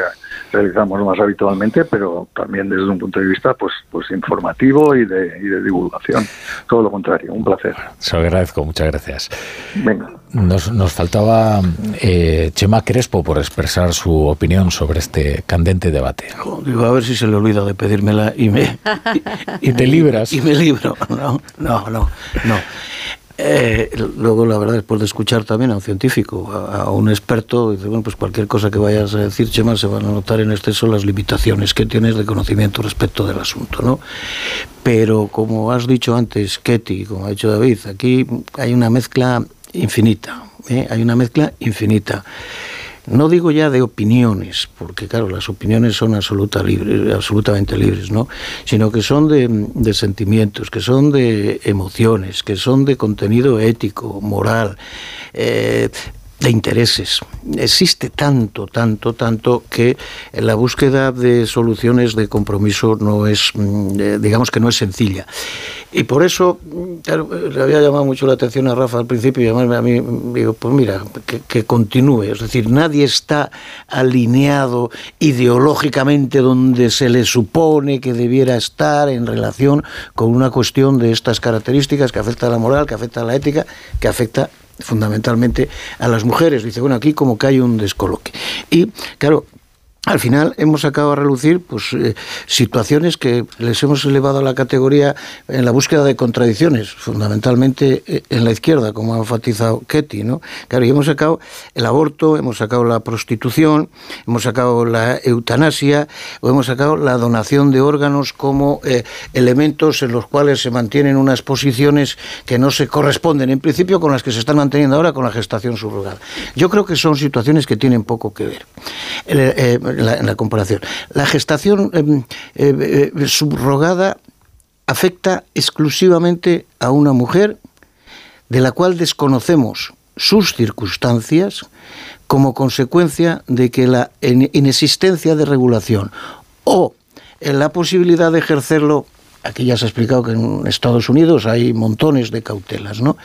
realizamos más habitualmente, pero también desde un punto de vista pues, pues informativo y de, y de divulgación. Todo lo contrario, un placer. Se lo agradezco, muchas gracias. Venga. Nos, nos faltaba eh, Chema Crespo por expresar su opinión sobre este candente debate. Digo, a ver si se le olvida de pedírmela y me... Y, te libras. Y me libro. No, no, no. no. Eh, luego, la verdad, después de escuchar también a un científico, a, un experto, dice, bueno, pues cualquier cosa que vayas a decir, Chema, se van a notar en exceso las limitaciones que tienes de conocimiento respecto del asunto, ¿no? Pero, como has dicho antes, Ketty, como ha dicho David, aquí hay una mezcla infinita, ¿eh? hay una mezcla infinita no digo ya de opiniones, porque claro, las opiniones son absoluta libre, absolutamente libres, ¿no? Sino que son de, sentimientos, que son de emociones, que son de contenido ético, moral, eh, de intereses. Existe tanto, tanto, tanto que la búsqueda de soluciones de compromiso no es, mm, eh, digamos que no es sencilla. Y por eso, claro, le había llamado mucho la atención a Rafa al principio y a mí, digo, pues mira, que, que continúe. Es decir, nadie está alineado ideológicamente donde se le supone que debiera estar en relación con una cuestión de estas características que afecta a la moral, que afecta a la ética, que afecta fundamentalmente a las mujeres. Dice, bueno, aquí como que hay un descoloque. Y claro, al final hemos sacado a relucir pues, eh, situaciones que les hemos elevado a la categoría en la búsqueda de contradicciones, fundamentalmente eh, en la izquierda, como ha enfatizado Ketty. ¿no? Claro, y hemos sacado el aborto, hemos sacado la prostitución, hemos sacado la eutanasia, o hemos sacado la donación de órganos como eh, elementos en los cuales se mantienen unas posiciones que no se corresponden, en principio, con las que se están manteniendo ahora con la gestación subrogada. Yo creo que son situaciones que tienen poco que ver en la, comparación. La gestación em, eh, eh, subrogada afecta exclusivamente a una mujer de la cual desconocemos sus circunstancias como consecuencia de que la inexistencia de regulación o la posibilidad de ejercerlo aquí ya se ha explicado que en Estados Unidos hay montones de cautelas, ¿no?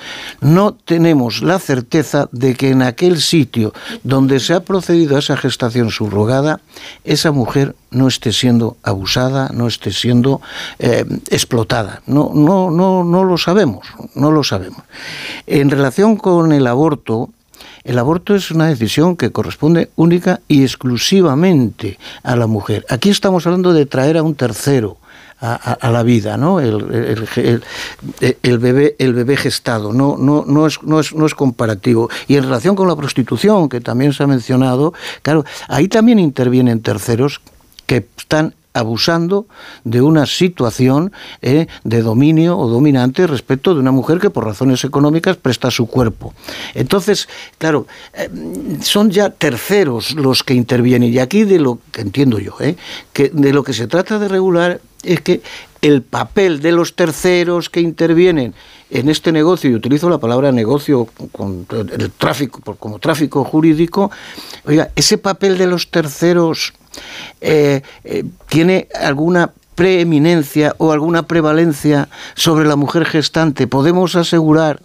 No tenemos la certeza de que en aquel sitio donde se ha procedido a esa gestación subrogada, esa mujer no esté siendo abusada, no esté siendo eh, explotada. No, no, no, no lo sabemos, no lo sabemos. En relación con el aborto, el aborto es una decisión que corresponde única y exclusivamente a la mujer. Aquí estamos hablando de traer a un tercero a, la vida, ¿no? El, el, bebé, el bebé gestado, no, no, no, es, no, es, no es comparativo. Y en relación con la prostitución, que también se ha mencionado, claro, ahí también intervienen terceros que están abusando de una situación eh, de dominio o dominante respecto de una mujer que por razones económicas presta su cuerpo. Entonces, claro, eh, son ya terceros los que intervienen. Y aquí de lo que entiendo yo, eh, que de lo que se trata de regular es que el papel de los terceros que intervienen en este negocio, y utilizo la palabra negocio con el tráfico, como tráfico jurídico, oiga, ese papel de los terceros eh, eh, tiene alguna preeminencia o alguna prevalencia sobre la mujer gestante. Podemos asegurar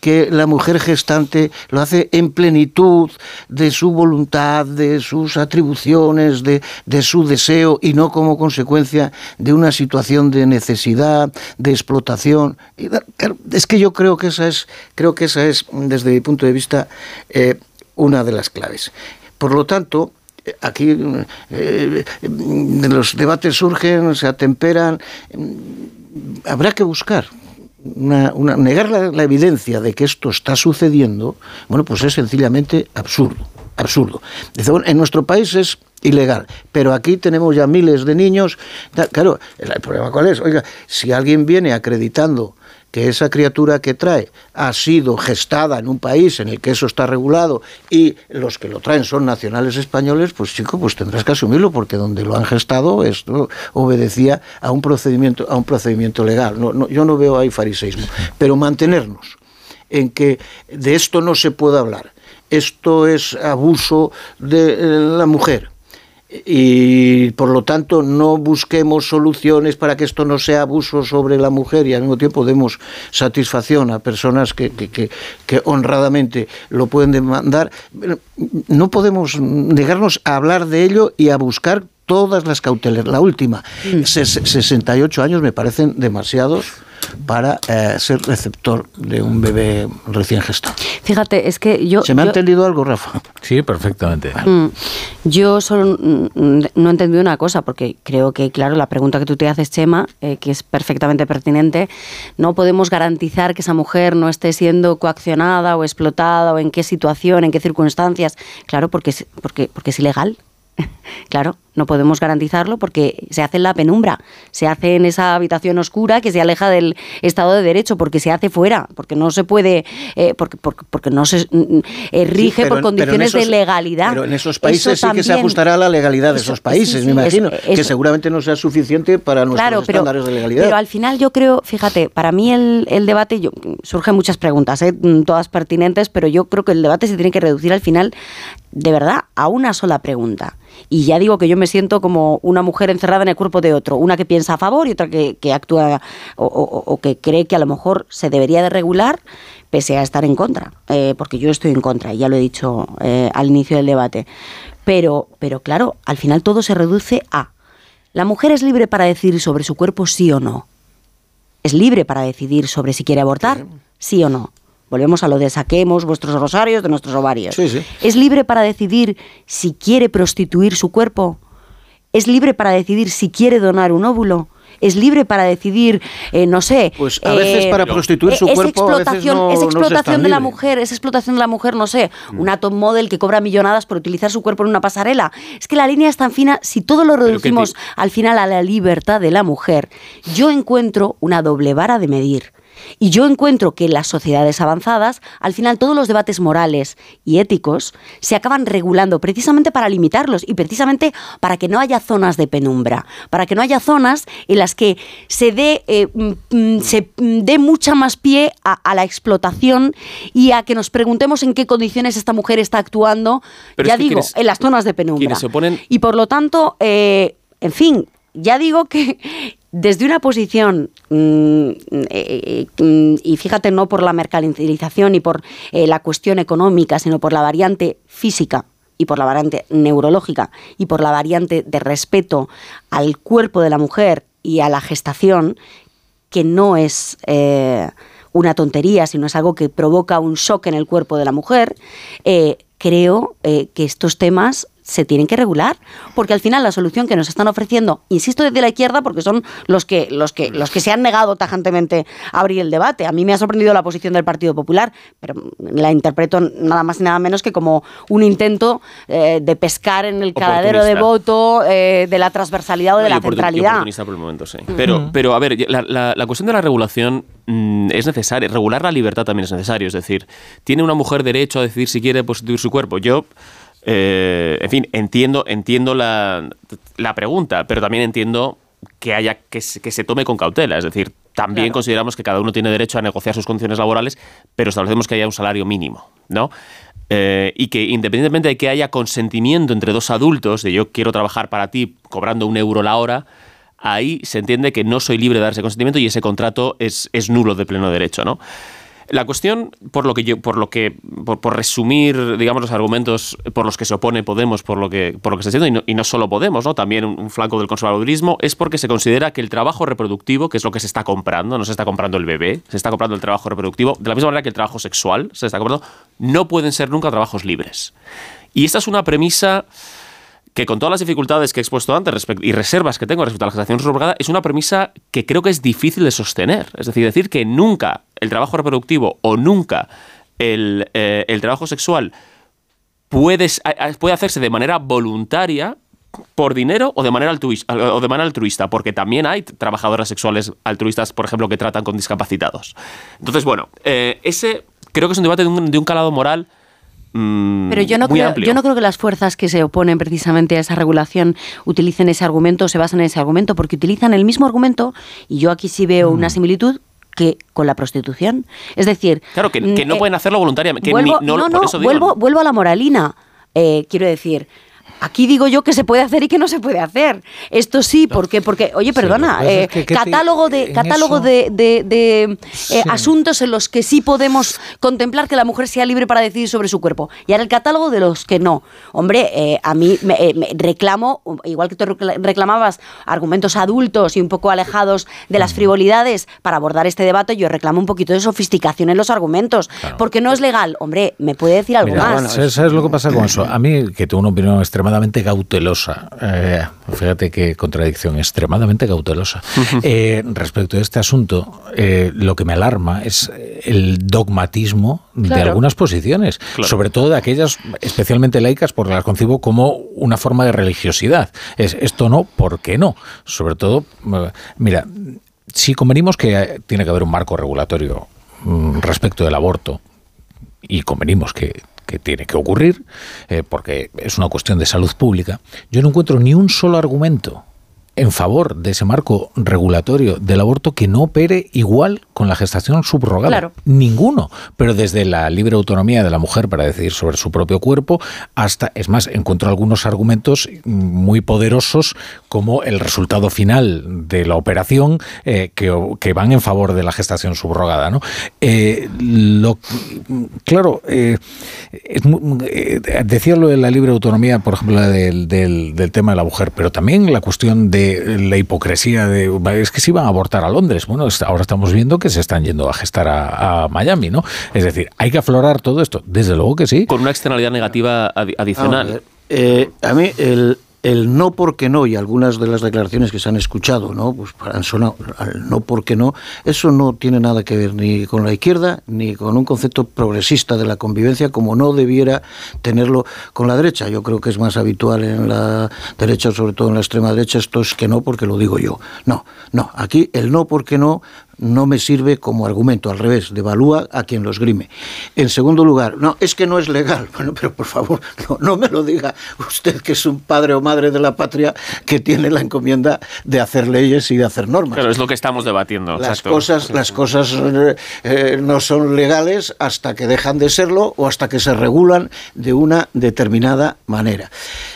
que la mujer gestante lo hace en plenitud de su voluntad, de sus atribuciones, de, de su deseo y no como consecuencia de una situación de necesidad, de explotación. Es que yo creo que esa es, creo que esa es, desde mi punto de vista, eh, una de las claves. Por lo tanto, aquí eh, eh, los debates surgen, se atemperan, habrá que buscar. Una, una- negar la, evidencia de que esto está sucediendo, bueno, pues es sencillamente absurdo, absurdo. Dice, en nuestro país es ilegal, pero aquí tenemos ya miles de niños. Claro, el problema cuál es, oiga, si alguien viene acreditando que esa criatura que trae ha sido gestada en un país en el que eso está regulado y los que lo traen son nacionales españoles, pues chico, pues tendrás que asumirlo porque donde lo han gestado esto obedecía a un procedimiento a un procedimiento legal. No, no, yo no veo ahí fariseísmo, pero mantenernos en que de esto no se puede hablar. Esto es abuso de eh, la mujer y por lo tanto no busquemos soluciones para que esto no sea abuso sobre la mujer y al mismo tiempo demos satisfacción a personas que, que- que- que honradamente lo pueden demandar. No podemos negarnos a hablar de ello y a buscar todas las cautelas. La última, ses- 68 años me parecen demasiados para eh, ser receptor de un bebé recién gestado. Fíjate, es que yo... ¿Se me ha entendido algo, Rafa? Sí, perfectamente. Mm, Yo solo no he entendido una cosa, porque creo que, claro, la pregunta que tú te haces, Chema, eh, que es perfectamente pertinente, no podemos garantizar que esa mujer no esté siendo coaccionada o explotada o en qué situación, en qué circunstancias. Claro, porque es, porque, porque es ilegal. Claro, no podemos garantizarlo porque se hace en la penumbra, se hace en esa habitación oscura que se aleja del Estado de Derecho, porque se hace fuera, porque no se puede, eh, porque, porque, porque no se mm, eh, rige Sí, pero por condiciones esos- de legalidad. Pero en esos Eso países sí que se también- ajustará a la legalidad de Eso- esos países, sí, me imagino, eso- que eso. seguramente no sea suficiente para nuestros Claro, pero, estándares de legalidad. pero al final yo creo, fíjate, para mí el, el debate, yo, surgen muchas preguntas, ¿eh? Mm, todas pertinentes, pero yo creo que el debate se tiene que reducir al final, de verdad, a una sola pregunta. Y ya digo que yo me siento como una mujer encerrada en el cuerpo de otro, una que piensa a favor y otra que, que actúa o, o- o que cree que a lo mejor se debería de regular pese a estar en contra, eh, porque yo estoy en contra, y ya lo he dicho eh, al inicio del debate. Pero, pero claro, al final todo se reduce a ¿La mujer es libre para decidir sobre su cuerpo sí o no? ¿Es libre para decidir sobre si quiere abortar? Sí o no. Volvemos a lo de saquemos vuestros rosarios de nuestros ovarios. Sí, sí. ¿Es libre para decidir si quiere prostituir su cuerpo? ¿Es libre para decidir si quiere donar un óvulo? ¿Es libre para decidir, eh, no sé... Pues a veces eh, para prostituir su es cuerpo, a veces explotación, no- es explotación de la mujer, es explotación de la mujer, no sé, una top model que cobra millonadas por utilizar su cuerpo en una pasarela. Es que la línea es tan fina, si todo lo reducimos al final a la libertad de la mujer, yo encuentro una doble vara de medir. Y yo encuentro que en las sociedades avanzadas, al final todos los debates morales y éticos se acaban regulando precisamente para limitarlos y precisamente para que no haya zonas de penumbra, para que no haya zonas en las que se dé, eh, mm, mm, se mm, dé mucha más pie a, a la explotación y a que nos preguntemos en qué condiciones esta mujer está actuando, Pero ya es que digo, quienes- en las zonas de penumbra. quienes se oponen- Y por lo tanto, eh, en fin, ya digo que desde una posición, mm, eh, eh, mm, y fíjate, no por la mercantilización y por eh, la cuestión económica, sino por la variante física y por la variante neurológica y por la variante de respeto al cuerpo de la mujer y a la gestación, que no es una tontería, sino es algo que provoca un shock en el cuerpo de la mujer, creo que estos temas se tienen que regular, porque al final la solución que nos están ofreciendo, insisto desde la izquierda, porque son los que, los que, los que se han negado tajantemente a abrir el debate. A mí me ha sorprendido la posición del Partido Popular, pero la interpreto nada más y nada menos que como un intento eh, de pescar en el caladero de voto eh, de la transversalidad o de No, la centralidad. por el momento, sí. Pero, pero a ver, la, la- la cuestión de la regulación mm, es necesaria. Regular la libertad también es necesario. Es decir, ¿tiene una mujer derecho a decidir si quiere prostituir su cuerpo? Yo, eh, en fin, entiendo, entiendo la, la pregunta, pero también entiendo que haya que se, que se tome con cautela. Es decir, también consideramos que cada uno tiene derecho a negociar sus condiciones laborales, pero establecemos que haya un salario mínimo, ¿no? Eh, y que independientemente de que haya consentimiento entre dos adultos, de yo quiero trabajar para ti cobrando un euro la hora, ahí se entiende que no soy libre de dar ese consentimiento y ese contrato es, es nulo de pleno derecho, ¿no? La cuestión, por lo que yo, por lo que, por, resumir, digamos, los argumentos por los que se opone Podemos, por lo que, por lo que está diciendo, y no, y no solo Podemos, ¿no? También un, un flanco del conservadurismo, es porque se considera que el trabajo reproductivo, que es lo que se está comprando, no se está comprando el bebé, se está comprando el trabajo reproductivo, de la misma manera que el trabajo sexual se está comprando, no pueden ser nunca trabajos libres. Y esta es una premisa que con todas las dificultades que he expuesto antes y reservas que tengo respecto a la gestación subrogada, es una premisa que creo que es difícil de sostener. Es decir, decir que nunca el trabajo reproductivo o nunca el, eh, trabajo sexual puede, hacerse de manera voluntaria por dinero o de manera altruista, o de manera altruista, porque también hay trabajadoras sexuales altruistas, por ejemplo, que tratan con discapacitados. Entonces, bueno, eh, ese creo que es un debate de un calado moral mm, Pero yo no, creo, amplio. yo no creo que las fuerzas que se oponen precisamente a esa regulación utilicen ese argumento o se basan en ese argumento, porque utilizan el mismo argumento, y yo aquí sí veo Mm. una similitud que con la prostitución. Es decir, Claro, que, que mm, no eh, pueden hacerlo voluntariamente. Que vuelvo, ni- no, no, no, digo, vuelvo, vuelvo a la moralina. Eh, quiero decir, aquí digo yo que se puede hacer y que no se puede hacer. Esto sí, porque, porque oye, perdona, es eh, que- que te- catálogo de, catálogo eso- de, de- de, eh, Sí. asuntos en los que sí podemos contemplar que la mujer sea libre para decidir sobre su cuerpo. Y ahora el catálogo de los que no. Hombre, eh, a mí me, eh, me reclamo, igual que tú recla- reclamabas argumentos adultos y un poco alejados de las frivolidades para abordar este debate, yo reclamo un poquito de sofisticación en los argumentos. Porque no es legal. Hombre, ¿me puede decir algo Mira, más? ¿sabes, sabes lo que pasa con eso? A mí, que tengo una opinión extremadamente cautelosa, eh, fíjate qué contradicción, extremadamente cautelosa, eh, respecto a este asunto, eh, lo que me alarma es el dogmatismo de algunas posiciones, Claro. sobre todo de aquellas especialmente laicas, porque las concibo como una forma de religiosidad. Es esto no, ¿por qué no? Sobre todo, mira, si convenimos que tiene que haber un marco regulatorio mm, respecto del aborto, y convenimos que, que tiene que ocurrir, eh, porque es una cuestión de salud pública, yo no encuentro ni un solo argumento en favor de ese marco regulatorio del aborto que no opere igual con la gestación subrogada. Claro. Ninguno. Pero desde la libre autonomía de la mujer para decidir sobre su propio cuerpo hasta, es más, encuentro algunos argumentos muy poderosos como el resultado final de la operación eh, que, que van en favor de la gestación subrogada. ¿no? Eh, lo, claro, eh, es mu- eh, decía lo de la libre autonomía, por ejemplo, del- del tema de la mujer, pero también la cuestión de la hipocresía de es que se iban a abortar a Londres. Bueno, ahora estamos viendo que se están yendo a gestar a, a Miami, ¿no? Es decir, hay que aflorar todo esto. Desde luego que sí. Con una externalidad negativa adi- adicional. Eh, a mí el, el no porque no y algunas de las declaraciones que se han escuchado, ¿no? Pues han sonado al no porque no, eso no tiene nada que ver ni con la izquierda ni con un concepto progresista de la convivencia como no debiera tenerlo con la derecha. Yo creo que es más habitual en la derecha, sobre todo en la extrema derecha, esto es que no porque lo digo yo. No, no, aquí el no porque no no me sirve como argumento, al revés, devalúa a quien lo esgrime. En segundo lugar, no, es que no es legal. Bueno, pero por favor, no, no me lo diga usted que es un padre o madre de la patria que tiene la encomienda de hacer leyes y de hacer normas. Claro, es lo que estamos debatiendo. Las exacto. cosas, las cosas eh, eh, no son legales hasta que dejan de serlo o hasta que se regulan de una determinada manera.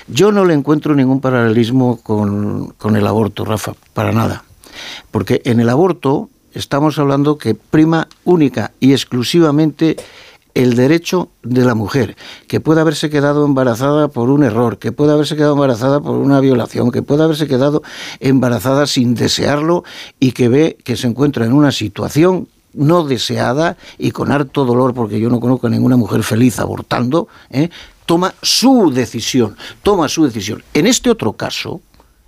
Yo no le encuentro ningún paralelismo con, con el aborto, Rafa, para nada. Porque en el aborto estamos hablando que prima única y exclusivamente el derecho de la mujer, que puede haberse quedado embarazada por un error, que puede haberse quedado embarazada por una violación, que puede haberse quedado embarazada sin desearlo y que ve que se encuentra en una situación no deseada y con harto dolor, porque yo no conozco a ninguna mujer feliz abortando, ¿eh? toma su decisión, toma su decisión. En este otro caso,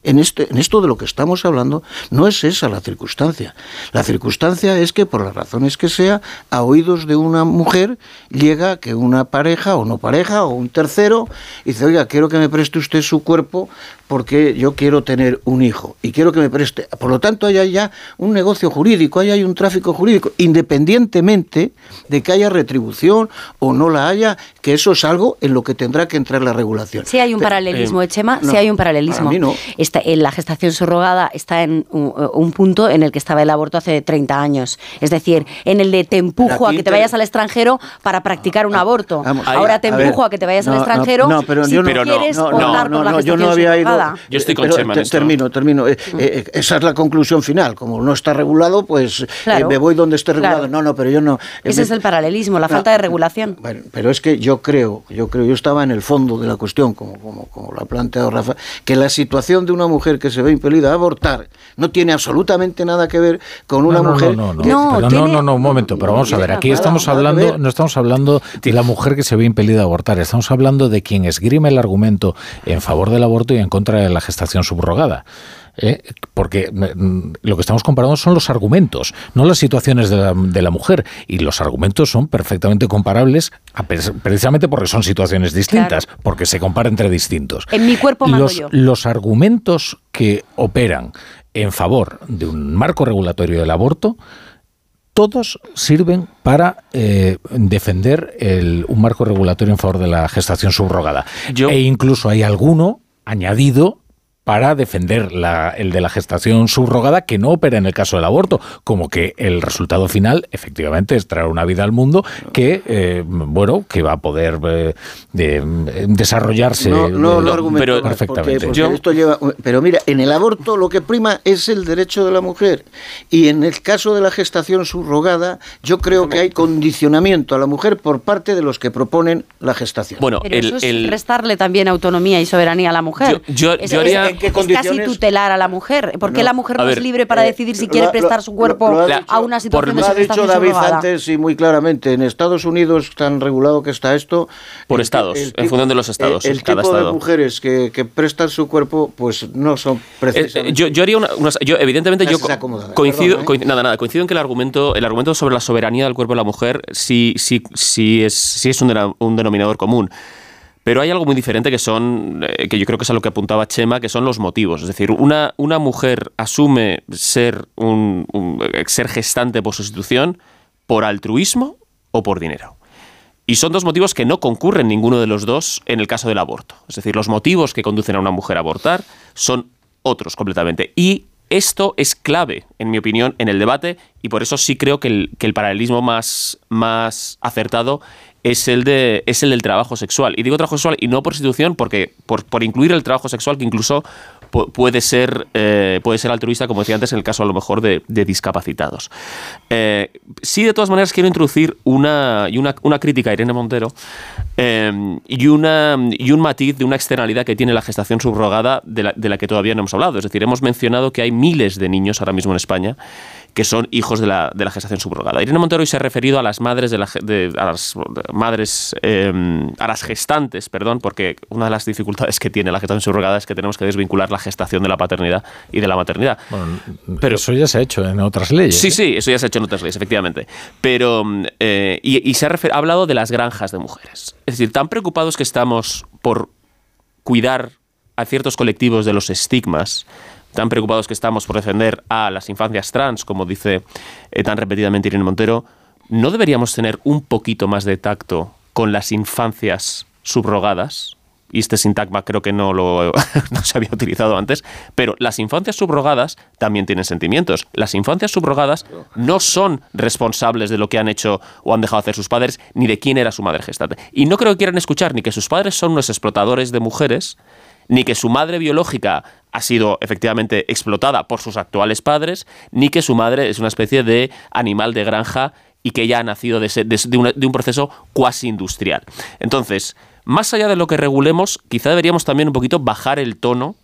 en, este, en esto de lo que estamos hablando, no es esa la circunstancia. La circunstancia es que, por las razones que sea, a oídos de una mujer llega que una pareja o no pareja o un tercero dice, oiga, quiero que me preste usted su cuerpo porque yo quiero tener un hijo y quiero que me preste. Por lo tanto, hay ya un negocio jurídico, ahí hay un tráfico jurídico, independientemente de que haya retribución o no la haya, que eso es algo en lo que tendrá que entrar la regulación. Sí hay un Pero- paralelismo, eh, Echema, no, sí hay un paralelismo. para mí no. Está, en la gestación subrogada está en un, un punto en el que estaba el aborto hace 30 años. Es decir, en el de te empujo a que te vayas al extranjero para practicar un aborto. Vamos, Ahora te a ver, empujo a que te vayas al no, extranjero no, pero si yo tú quieres no, no, yo no había ido. Nada. Yo estoy con Pero Chema en te- esto. Termino, termino. Eh, eh, esa es la conclusión final. Como no está regulado, pues eh, Claro. me voy donde esté regulado. Claro. No, no, pero yo no. eh, Ese me- es el paralelismo, la No, falta de regulación. Bueno, pero es que yo creo, yo creo, yo estaba en el fondo de la cuestión, como, como, como lo ha planteado Rafa, que la situación de una mujer que se ve impelida a abortar no tiene absolutamente nada que ver con una no, no, mujer. No, no, que- no, pero no, no, no, un momento, pero vamos a ver, aquí estamos hablando, no estamos hablando de la mujer que se ve impelida a abortar, estamos hablando de quien esgrime el argumento en favor del aborto y en contra de la gestación subrogada. ¿eh? Porque mm, lo que estamos comparando son los argumentos, no las situaciones de la, de la mujer. Y los argumentos son perfectamente comparables, a precisamente porque son situaciones distintas, porque se compara entre distintos. En mi cuerpo mando los, yo. los argumentos que operan en favor de un marco regulatorio del aborto, todos sirven para eh, defender el- un marco regulatorio en favor de la gestación subrogada. E incluso hay alguno añadido para defender la- el de la gestación subrogada que no opera en el caso del aborto, como que el resultado final efectivamente es traer una vida al mundo que, eh, bueno, que va a poder eh, de- desarrollarse No, no eh, lo argumento más, perfectamente. porque- porque esto lleva- pero mira, en el aborto lo que prima es el derecho de la mujer. Y en el caso de la gestación subrogada, yo creo que hay condicionamiento a la mujer por parte de los que proponen la gestación. Bueno, Pero eso es restarle también autonomía y soberanía a la mujer. Yo- yo- es, yo haría- ¿En qué es casi condiciones? tutelar a la mujer. ¿Por qué No, la mujer no ver, es libre para eh, decidir si lo quiere prestar lo- su cuerpo lo dicho- a una situación de lo ha dicho David subrogada? antes y muy claramente, en Estados Unidos tan regulado que está esto. Por el- estados, el en tipo- función de los estados, El, cada tipo de estado. mujeres que, que prestan su cuerpo, pues no son Eh, precisamente. eh, yo, yo haría una, unas- yo evidentemente yo ¿eh? coincido, Perdón, ¿eh? nada nada coincido en que el argumento el argumento sobre la soberanía del cuerpo de la mujer sí sí sí es sí es un, un denominador común pero hay algo muy diferente que son eh, que yo creo que es a lo que apuntaba Chema que son los motivos es decir una una mujer asume ser un, eh, ser gestante por sustitución por altruismo o por dinero y son dos motivos que no concurren ninguno de los dos en el caso del aborto. Es decir, los motivos que conducen a una mujer a abortar son otros completamente. Y esto es clave, en mi opinión, en el debate y por eso sí creo que el, que el paralelismo más, más acertado es el, de, es el del trabajo sexual. Y digo trabajo sexual y no por institución porque por, por incluir el trabajo sexual que incluso pu- puede ser, eh, puede ser altruista, como decía antes, en el caso a lo mejor de, de discapacitados. Eh, sí, de todas maneras, quiero introducir una, y una, una crítica a Irene Montero eh, y, una, y un matiz de una externalidad que tiene la gestación subrogada de la, de la que todavía no hemos hablado. Es decir, hemos mencionado que hay miles de niños ahora mismo en España que son hijos de la, de la gestación subrogada. Irene Montero hoy se ha referido a las madres de, la, de- a las madres eh, a las gestantes, perdón, porque una de las dificultades que tiene la gestación subrogada es que tenemos que desvincular la gestación de la paternidad y de la maternidad. pero eso ya se ha hecho en otras leyes. Sí, ¿eh? sí, eso ya se ha hecho en otras leyes, efectivamente. Pero, mm, eh, y, y se ha hablado de las granjas de mujeres. Es decir, tan preocupados que estamos por cuidar a ciertos colectivos de los estigmas, tan preocupados que estamos por defender a las infancias trans, como dice eh, tan repetidamente Irene Montero, ¿no deberíamos tener un poquito más de tacto con las infancias subrogadas? Y este sintagma creo que no, lo, no se había utilizado antes, pero las infancias subrogadas también tienen sentimientos. Las infancias subrogadas no son responsables de lo que han hecho o han dejado hacer sus padres, ni de quién era su madre gestante. Y no creo que quieran escuchar ni que sus padres son unos explotadores de mujeres, ni que su madre biológica ha sido efectivamente explotada por sus actuales padres, ni que su madre es una especie de animal de granja y que ella ha nacido de, ese- de- de una- de un proceso cuasi industrial. Entonces, más allá de lo que regulemos, quizá deberíamos también un poquito bajar el tono,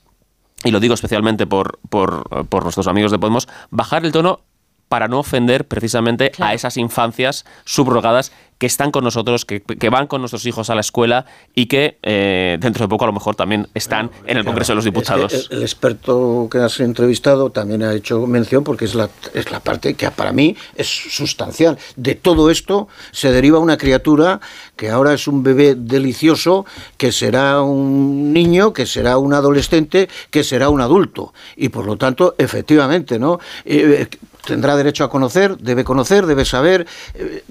y lo digo especialmente por, por, por nuestros amigos de Podemos, bajar el tono para no ofender precisamente a esas infancias subrogadas que están con nosotros, que, que van con nuestros hijos a la escuela y que eh, dentro de poco a lo mejor también están en el Congreso de los Diputados. Es que el, el experto que has entrevistado también ha hecho mención porque es la, es la parte que para mí es sustancial. De todo esto se deriva una criatura que ahora es un bebé delicioso, que será un niño, que será un adolescente, que será un adulto. Y por lo tanto, efectivamente, ¿no? Eh, tendrá derecho a conocer, debe conocer, debe saber. eh,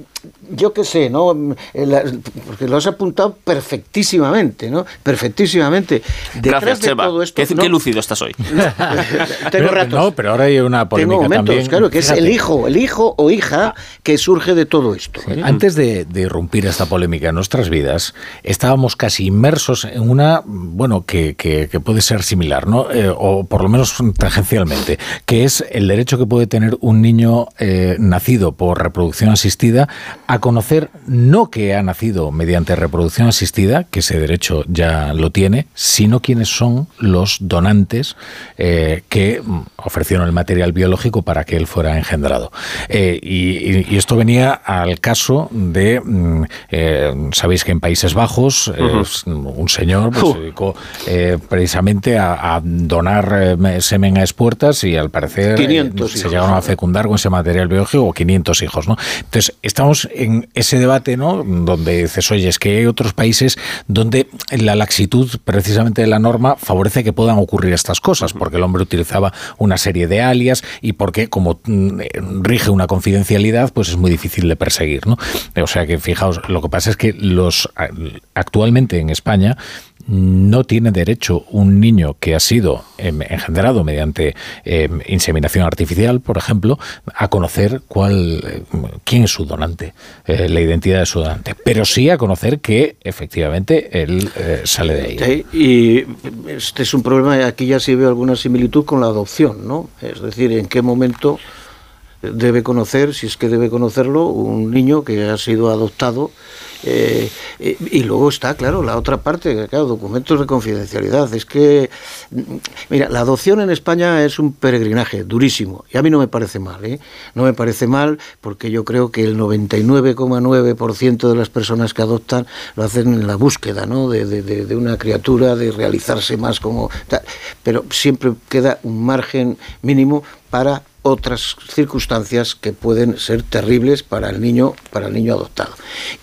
yo qué sé, ¿no? Eh, la- Porque lo has apuntado perfectísimamente, ¿no? Perfectísimamente. Detrás Gracias, de Chema. todo esto. Qué, no, qué lúcido estás hoy. tengo Pero- ratos. No, pero ahora hay una polémica Tengo momentos, también. claro, que es el hijo, el hijo o hija que surge de todo esto. ¿eh? Antes de, de irrumpir esta polémica en nuestras vidas, estábamos casi inmersos en una, bueno, que, que- que puede ser similar, ¿no? Eh, o por lo menos tangencialmente, que es el derecho que puede tener un niño eh, nacido por reproducción asistida a conocer no que ha nacido mediante reproducción asistida, que ese derecho ya lo tiene, sino quiénes son los donantes eh, que mm, ofrecieron el material biológico para que él fuera engendrado. Eh, y, esto venía al caso de, mm, sabéis que en Países Bajos eh, Ujú. s- un señor pues, Uh. se dedicó precisamente a, a donar semen a espuertas y al parecer 500 se llegaron a fecundar con ese material biológico o 500 hijos. ¿no? Entonces, estamos en ese debate ¿no? donde dices, oye, es que hay otros países donde la laxitud precisamente de la norma favorece que puedan ocurrir estas cosas, porque el hombre utilizaba una serie de alias y porque como mm, eh, rige una confidencialidad, pues es muy difícil de perseguir. ¿no? O sea que fijaos, lo que pasa es que los actualmente en España no tiene derecho un niño que ha sido em, engendrado mediante em, inseminación artificial, por ejemplo, a conocer cuál, eh, quién es su donante, eh, la identidad de su donante, pero sí a conocer que efectivamente él eh, sale de ahí. Y este es un problema, aquí ya sí veo alguna similitud con la adopción, ¿no? Es decir, en qué momento debe conocer, si es que debe conocerlo, un niño que ha sido adoptado. Eh, y, y luego está, claro, la otra parte, claro, documentos de confidencialidad. Es que, mm, mira, la adopción en España es un peregrinaje durísimo, y a mí no me parece mal, ¿eh? No me parece mal porque yo creo que el 99,9% de las personas que adoptan lo hacen en la búsqueda, ¿no? De, de- de- una criatura, de realizarse más como... tal. Pero siempre queda un margen mínimo para otras circunstancias que pueden ser terribles para el niño para el niño adoptado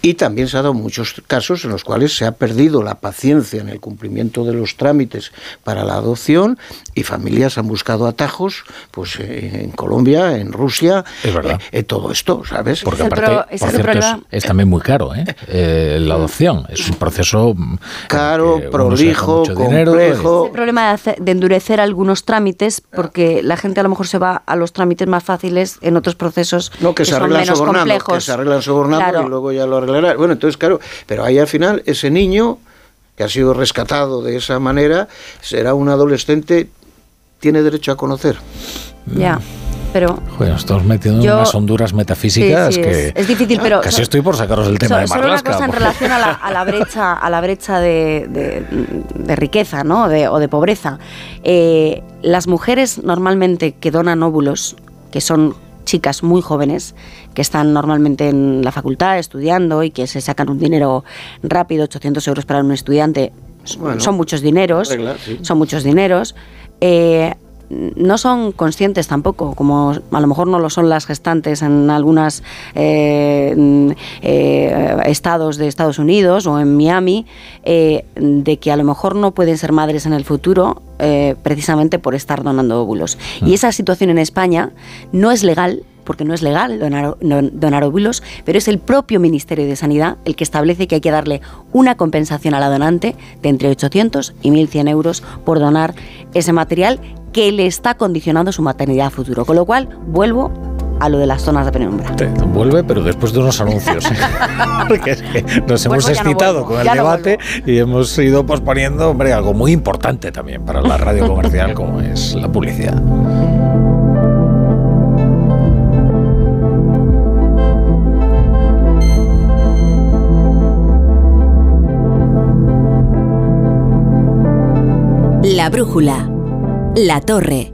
y también dado muchos casos en los cuales se ha perdido la paciencia en el cumplimiento de los trámites para la adopción y familias han buscado atajos pues eh, en Colombia en Rusia Es verdad. eh, eh, todo esto sabes Porque Es el aparte, pro- es por cierto, es, es también muy caro, ¿eh? Eh, la adopción. Es un proceso mm, Caro, en que deja prolijo, complejo. el problema de, hacer- de endurecer algunos trámites porque la gente a lo mejor se va a los trámites más fáciles en otros procesos No, que, se son arreglan menos sobornando, que complejos. se arreglan sobornando Claro. y luego ya lo arreglarán. Bueno, entonces, claro, pero ahí al final ese niño que ha sido rescatado de esa manera será un adolescente, tiene derecho a conocer. Ya, pero Joder, estamos metiendo Yo- unas honduras metafísicas Sí, sí, que es- es difícil, pero- casi estoy por sacaros el tema So- de solo una Marlaska. cosa en relación a la, a la brecha, a la brecha de, de- de riqueza ¿no? de- o de pobreza. Eh, las mujeres normalmente que donan óvulos, que son chicas muy jóvenes, que están normalmente en la facultad estudiando y que se sacan un dinero rápido, 800 euros para un estudiante, Bueno, son muchos dineros, regla, sí. son muchos dineros. eh, no son conscientes tampoco, como a lo mejor no lo son las gestantes en algunos estados de Estados Unidos o en Miami, eh, de que a lo mejor no pueden ser madres en el futuro eh, precisamente por estar donando óvulos. Y esa situación en España no es legal, porque no es legal donar, donar óvulos, pero es el propio Ministerio de Sanidad el que establece que hay que darle una compensación a la donante de entre 800 y 1.100 euros por donar ese material que le está condicionando su maternidad a futuro. Con lo cual, vuelvo a lo de las zonas de penumbra. Te- Vuelve, pero después de unos anuncios. Porque es que nos hemos ya no excitado con el ya no debate y hemos ido posponiendo, hombre, algo muy importante también para la radio comercial como es la publicidad. La brújula. La torre.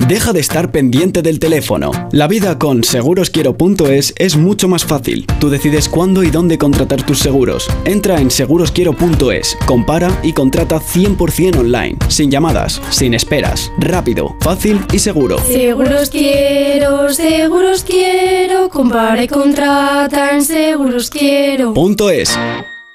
Deja de estar pendiente del teléfono. La vida con segurosquiero.es es mucho más fácil. Tú decides cuándo y dónde contratar tus seguros. Entra en segurosquiero.es, compara y contrata 100% online, sin llamadas, sin esperas, rápido, fácil y seguro. Seguros quiero, seguros quiero, compara y contrata en seguros quiero. Punto es.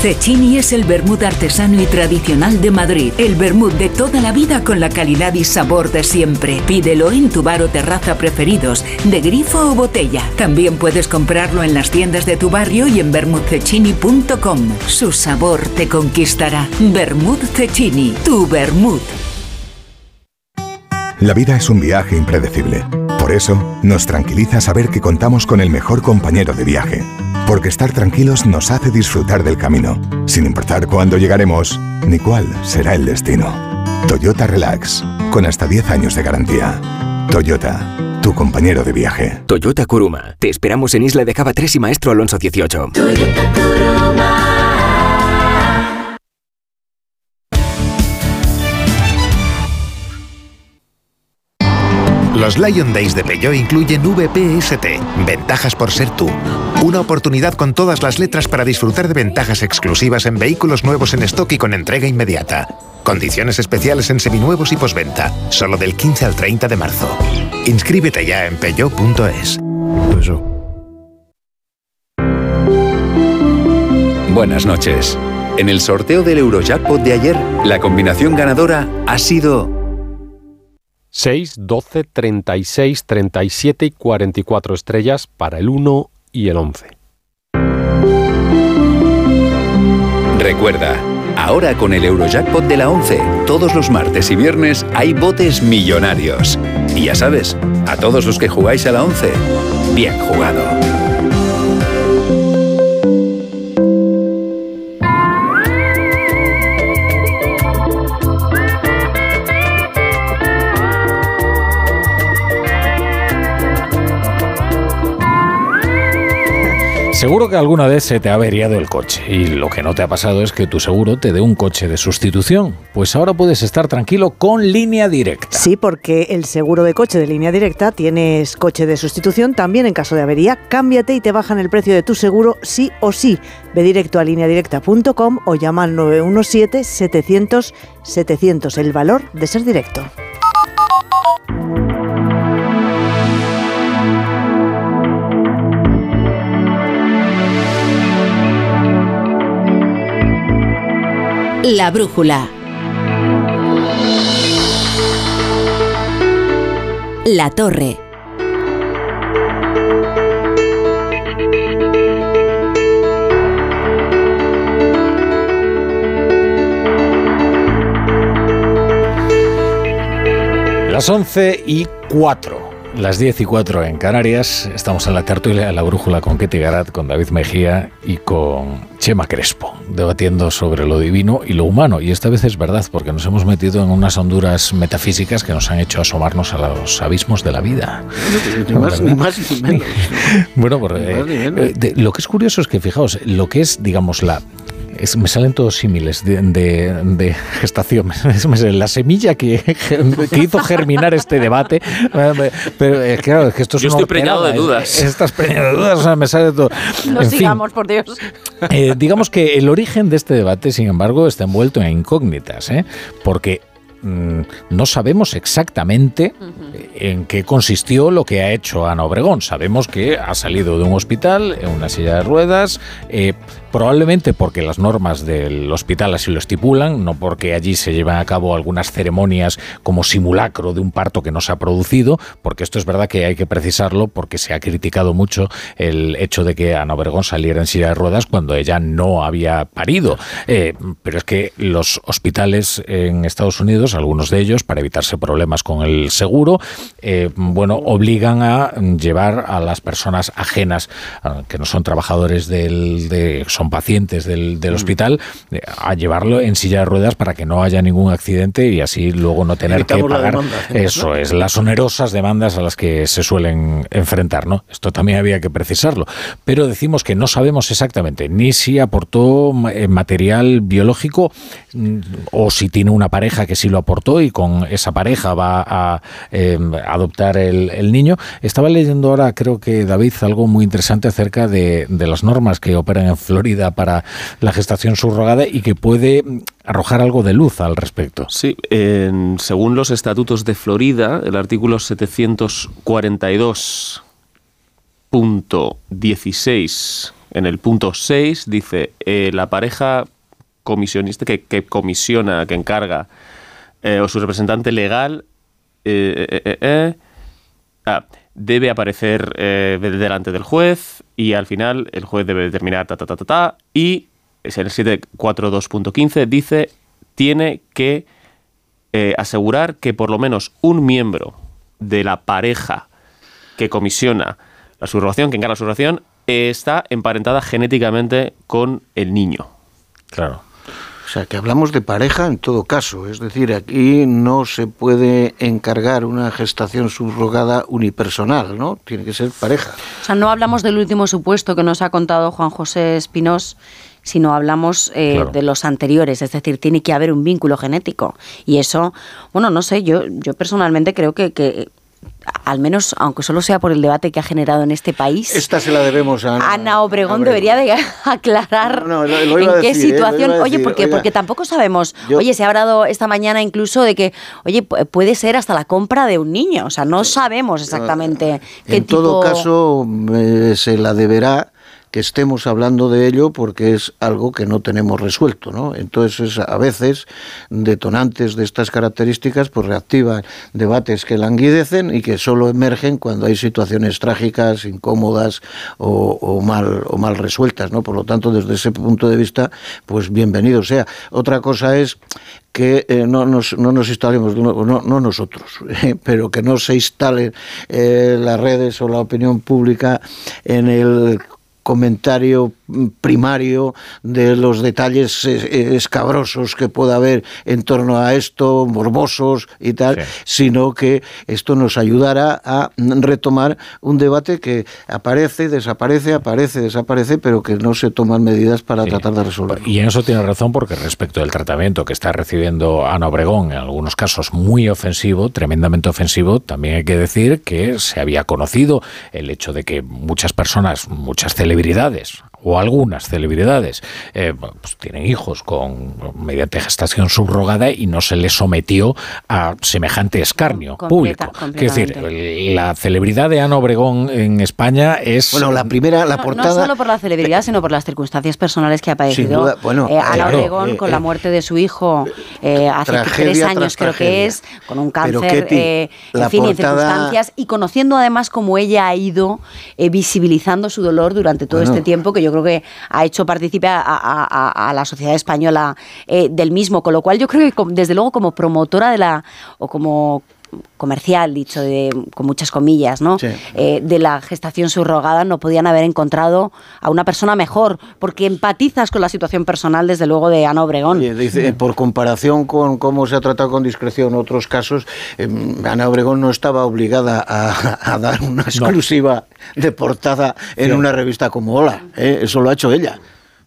Cecchini es el vermut artesano y tradicional de Madrid. El vermut de toda la vida con la calidad y sabor de siempre. Pídelo en tu bar o terraza preferidos, de grifo o botella. También puedes comprarlo en las tiendas de tu barrio y en vermutcecchini.com. Su sabor te conquistará. Vermut Cecchini, tu vermut. La vida es un viaje impredecible. Por eso, nos tranquiliza saber que contamos con el mejor compañero de viaje. Porque estar tranquilos nos hace disfrutar del camino, sin importar cuándo llegaremos ni cuál será el destino. Toyota Relax, con hasta 10 años de garantía. Toyota, tu compañero de viaje. Toyota Kuruma. Te esperamos en Isla de Cava 3 y Maestro Alonso 18. Los Lion Days de Peugeot incluyen VPST, ventajas por ser tú. Una oportunidad con todas las letras para disfrutar de ventajas exclusivas en vehículos nuevos en stock y con entrega inmediata. Condiciones especiales en seminuevos y posventa, solo del 15 al 30 de marzo. Inscríbete ya en peugeot.es. Buenas noches. En el sorteo del Eurojackpot de ayer, la combinación ganadora ha sido 6, 12, 36, 37 y 44 estrellas para el 1 y el 11. Recuerda, ahora con el Eurojackpot de la 11, todos los martes y viernes hay botes millonarios. Y ya sabes, a todos los que jugáis a la 11, bien jugado. Seguro que alguna vez se te ha averiado el coche y lo que no te ha pasado es que tu seguro te dé un coche de sustitución. Pues ahora puedes estar tranquilo con línea directa. Sí, porque el seguro de coche de línea directa tienes coche de sustitución también en caso de avería. Cámbiate y te bajan el precio de tu seguro sí o sí. Ve directo a lineadirecta.com o llama al 917 700 700. El valor de ser directo. La brújula. La torre. Las 11 y 4. Las 10 y 4 en Canarias, estamos en la tertulia, la brújula con Ketty Garat, con David Mejía y con Chema Crespo, debatiendo sobre lo divino y lo humano. Y esta vez es verdad, porque nos hemos metido en unas honduras metafísicas que nos han hecho asomarnos a los abismos de la vida. Ni más, ni más ni menos. Bueno, porque, eh, de- lo que es curioso es que, fijaos, lo que es, digamos, la... es- me salen todos símiles de, de- de gestación. La semilla que, que hizo germinar este debate. Eh, Pero claro, es que esto es Yo una estoy preñado de dudas. eh, Estás preñado de dudas, o sea, me sale todo. No En fin, sigamos, por Dios. eh, digamos que el origen de este debate, sin embargo, está envuelto en incógnitas, ¿eh? porque mm, no sabemos exactamente en qué consistió lo que ha hecho Ana Obregón. Sabemos que ha salido de un hospital en una silla de ruedas, eh, probablemente porque las normas del hospital así lo estipulan, no porque allí se llevan a cabo algunas ceremonias como simulacro de un parto que no se ha producido, porque esto es verdad que hay que precisarlo porque se ha criticado mucho el hecho de que Ana Obregón saliera en silla de ruedas cuando ella no había parido. Eh, pero es que los hospitales en Estados Unidos, algunos de ellos, para evitarse problemas con el seguro, eh, bueno, obligan a llevar a las personas ajenas, que no son trabajadores del, de, son pacientes del, del hospital, eh, a llevarlo en silla de ruedas para que no haya ningún accidente y así luego no tener que Evitamos pagar demanda, eso ¿no? es las onerosas demandas a las que se suelen enfrentar, ¿no? Esto también había que precisarlo, pero decimos que no sabemos exactamente ni si aportó eh, material biológico mm, o si tiene una pareja que sí lo aportó y con esa pareja va a eh, adoptar el, el niño. Estaba leyendo ahora, creo que David, algo muy interesante acerca de, de las normas que operan en Florida para la gestación subrogada y que puede arrojar algo de luz al respecto. Sí, según los estatutos de Florida, el artículo 742.16, en el punto 6, dice, eh, la pareja comisionista que, que comisiona, que encarga, eh, o su representante legal, eh, eh, ah, debe aparecer eh, de- delante del juez y al final el juez debe determinar ta, ta, ta, ta, ta, y es el 742.15 dice tiene que eh, asegurar que por lo menos un miembro de la pareja que comisiona la subrogación, que encarga la subrogación, está emparentada genéticamente con el niño. Claro. O sea, que hablamos de pareja en todo caso. Es decir, aquí no se puede encargar una gestación subrogada unipersonal, ¿no? Tiene que ser pareja. O sea, no hablamos del último supuesto que nos ha contado Juan José Espinós, sino hablamos eh, Claro. de los anteriores, es decir, tiene que haber un vínculo genético. Y eso, bueno, no sé, yo, yo personalmente creo que, que al menos, aunque solo sea por el debate que ha generado en este país, Esta se la debemos a Ana. Ana Obregón debería de aclarar No, no, lo- lo iba en qué decir, ¿eh? Situación. oye, porque, oiga. porque tampoco sabemos. Yo- Oye, se ha hablado esta mañana incluso de que, oye, pu- puede ser hasta la compra de un niño. O sea, no sabemos exactamente qué En tipo. todo caso, eh, se la deberá que estemos hablando de ello porque es algo que no tenemos resuelto, ¿no? Entonces, es, a veces, detonantes de estas características, pues reactivan debates que languidecen y que solo emergen cuando hay situaciones trágicas, incómodas o, o mal, o mal resueltas, ¿no? Por lo tanto, desde ese punto de vista, pues bienvenido sea. Otra cosa es que eh, no, nos, no nos instalemos, no- no nosotros, eh, pero que no se instalen eh, las redes o la opinión pública en el comentario primario de los detalles eh, eh, escabrosos que pueda haber en torno a esto, morbosos y tal, sino que esto nos ayudará a retomar un debate que aparece, desaparece, aparece, desaparece, pero que no se toman medidas para tratar de resolverlo. Y en eso tiene razón porque respecto del tratamiento que está recibiendo Ana Obregón, en algunos casos muy ofensivo, tremendamente ofensivo, también hay que decir que se había conocido el hecho de que muchas personas, muchas celebridades o algunas celebridades eh, pues tienen hijos con mediante gestación subrogada y no se les sometió a semejante escarnio Completa- público. Quiero decir, la celebridad de Ana Obregón en España es Bueno, la primera, la No- portada... No, solo por la celebridad, sino por las circunstancias personales que ha padecido. duda, bueno, Eh, Ana claro, Obregón, eh, con eh, la muerte de su hijo eh, hace tragedia tres años, creo que es, con un Pero, cáncer, Ketty, eh, en la fin, en portada- circunstancias, y conociendo además cómo ella ha ido eh, visibilizando su dolor durante todo Bueno. este tiempo, que yo creo que ha hecho participar a, la sociedad española eh, del mismo, con lo cual yo creo que desde luego como promotora de la, o como comercial, dicho de, con muchas comillas, ¿no? Sí. Eh, de la gestación subrogada no podían haber encontrado a una persona mejor, porque empatizas con la situación personal, desde luego, de Ana Obregón. Dice, eh, por comparación con cómo se ha tratado con discreción otros casos, eh, Ana Obregón no estaba obligada a, a dar una exclusiva de portada en una revista como Hola. ¿eh? Eso lo ha hecho ella.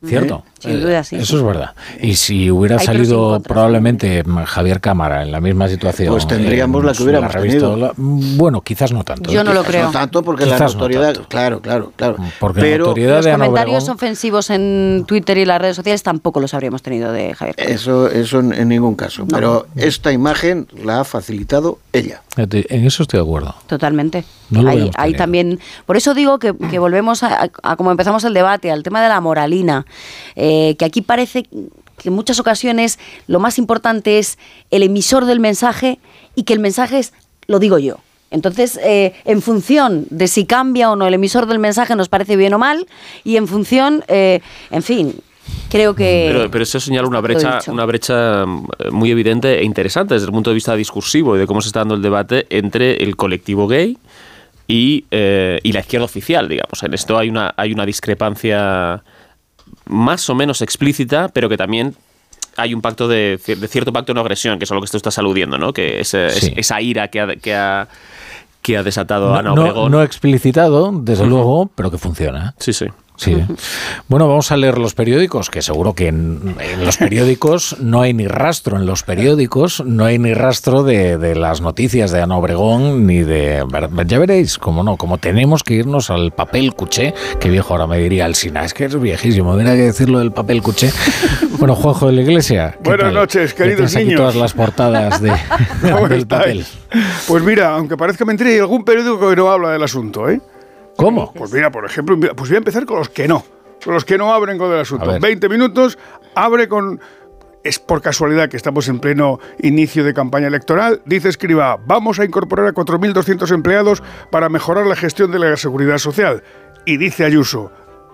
Cierto. Sin duda, sí. Eso es verdad. Y si hubiera Hay salido contras. probablemente mm, Javier Cámara en la misma situación. Pues tendríamos en la que hubiéramos tenido. Mm, bueno, quizás no tanto. Yo no lo creo. No tanto porque la Quizás no notoriedad, tanto. claro, claro, claro. Porque la Pero notoriedad Los de comentarios Obregón- ofensivos en Twitter y las redes sociales tampoco los habríamos tenido de Javier. Cámara. eso, eso en, ningún caso. Pero esta imagen la ha facilitado ella. En eso estoy de acuerdo. Totalmente. No también. Por eso digo que, que volvemos a, a como empezamos el debate, al tema de la moralina. eh, que aquí parece que en muchas ocasiones lo más importante es el emisor del mensaje y que el mensaje es, lo digo yo. Entonces, eh, en función de si cambia o no el emisor del mensaje, nos parece bien o mal, y en función, eh, en fin, creo que. Pero, pero eso señala una brecha, una brecha mm, muy evidente e interesante desde el punto de vista discursivo y de cómo se está dando el debate entre el colectivo gay y, eh, y la izquierda oficial, digamos. En esto hay una, hay una discrepancia más o menos explícita, pero que también hay un pacto de, de cierto pacto de no agresión, que es a lo que tú estás aludiendo, ¿no? Que es- esa ira que ha, que ha, que ha desatado Ana No, no, Obregón. no explicitado, desde luego, pero que funciona. Sí, sí. Sí. Bueno, vamos a leer los periódicos, que seguro que en, en los periódicos no hay ni rastro, en los periódicos no hay ni rastro de, de las noticias de Ana Obregón, ni de... Ya veréis, como no, como tenemos que irnos al papel cuché, que viejo ahora me diría Alsina, es que es viejísimo, mira que decirlo del papel cuché. Bueno, Juanjo de la Iglesia. ¿qué Buenas tal? noches, queridos tienes aquí niños. todas las portadas de, ¿Cómo del estáis? papel. Pues mira, aunque parezca mentira, hay algún periódico que no habla del asunto, ¿eh? ¿Cómo? Pues mira, por ejemplo, pues voy a empezar con los que no. Con los que no abren con el asunto. ver. 20 minutos, abre con... Es por casualidad que estamos en pleno inicio de campaña electoral. Dice Escriba, vamos a incorporar a 4.200 empleados para mejorar la gestión de la seguridad social. Y dice Ayuso,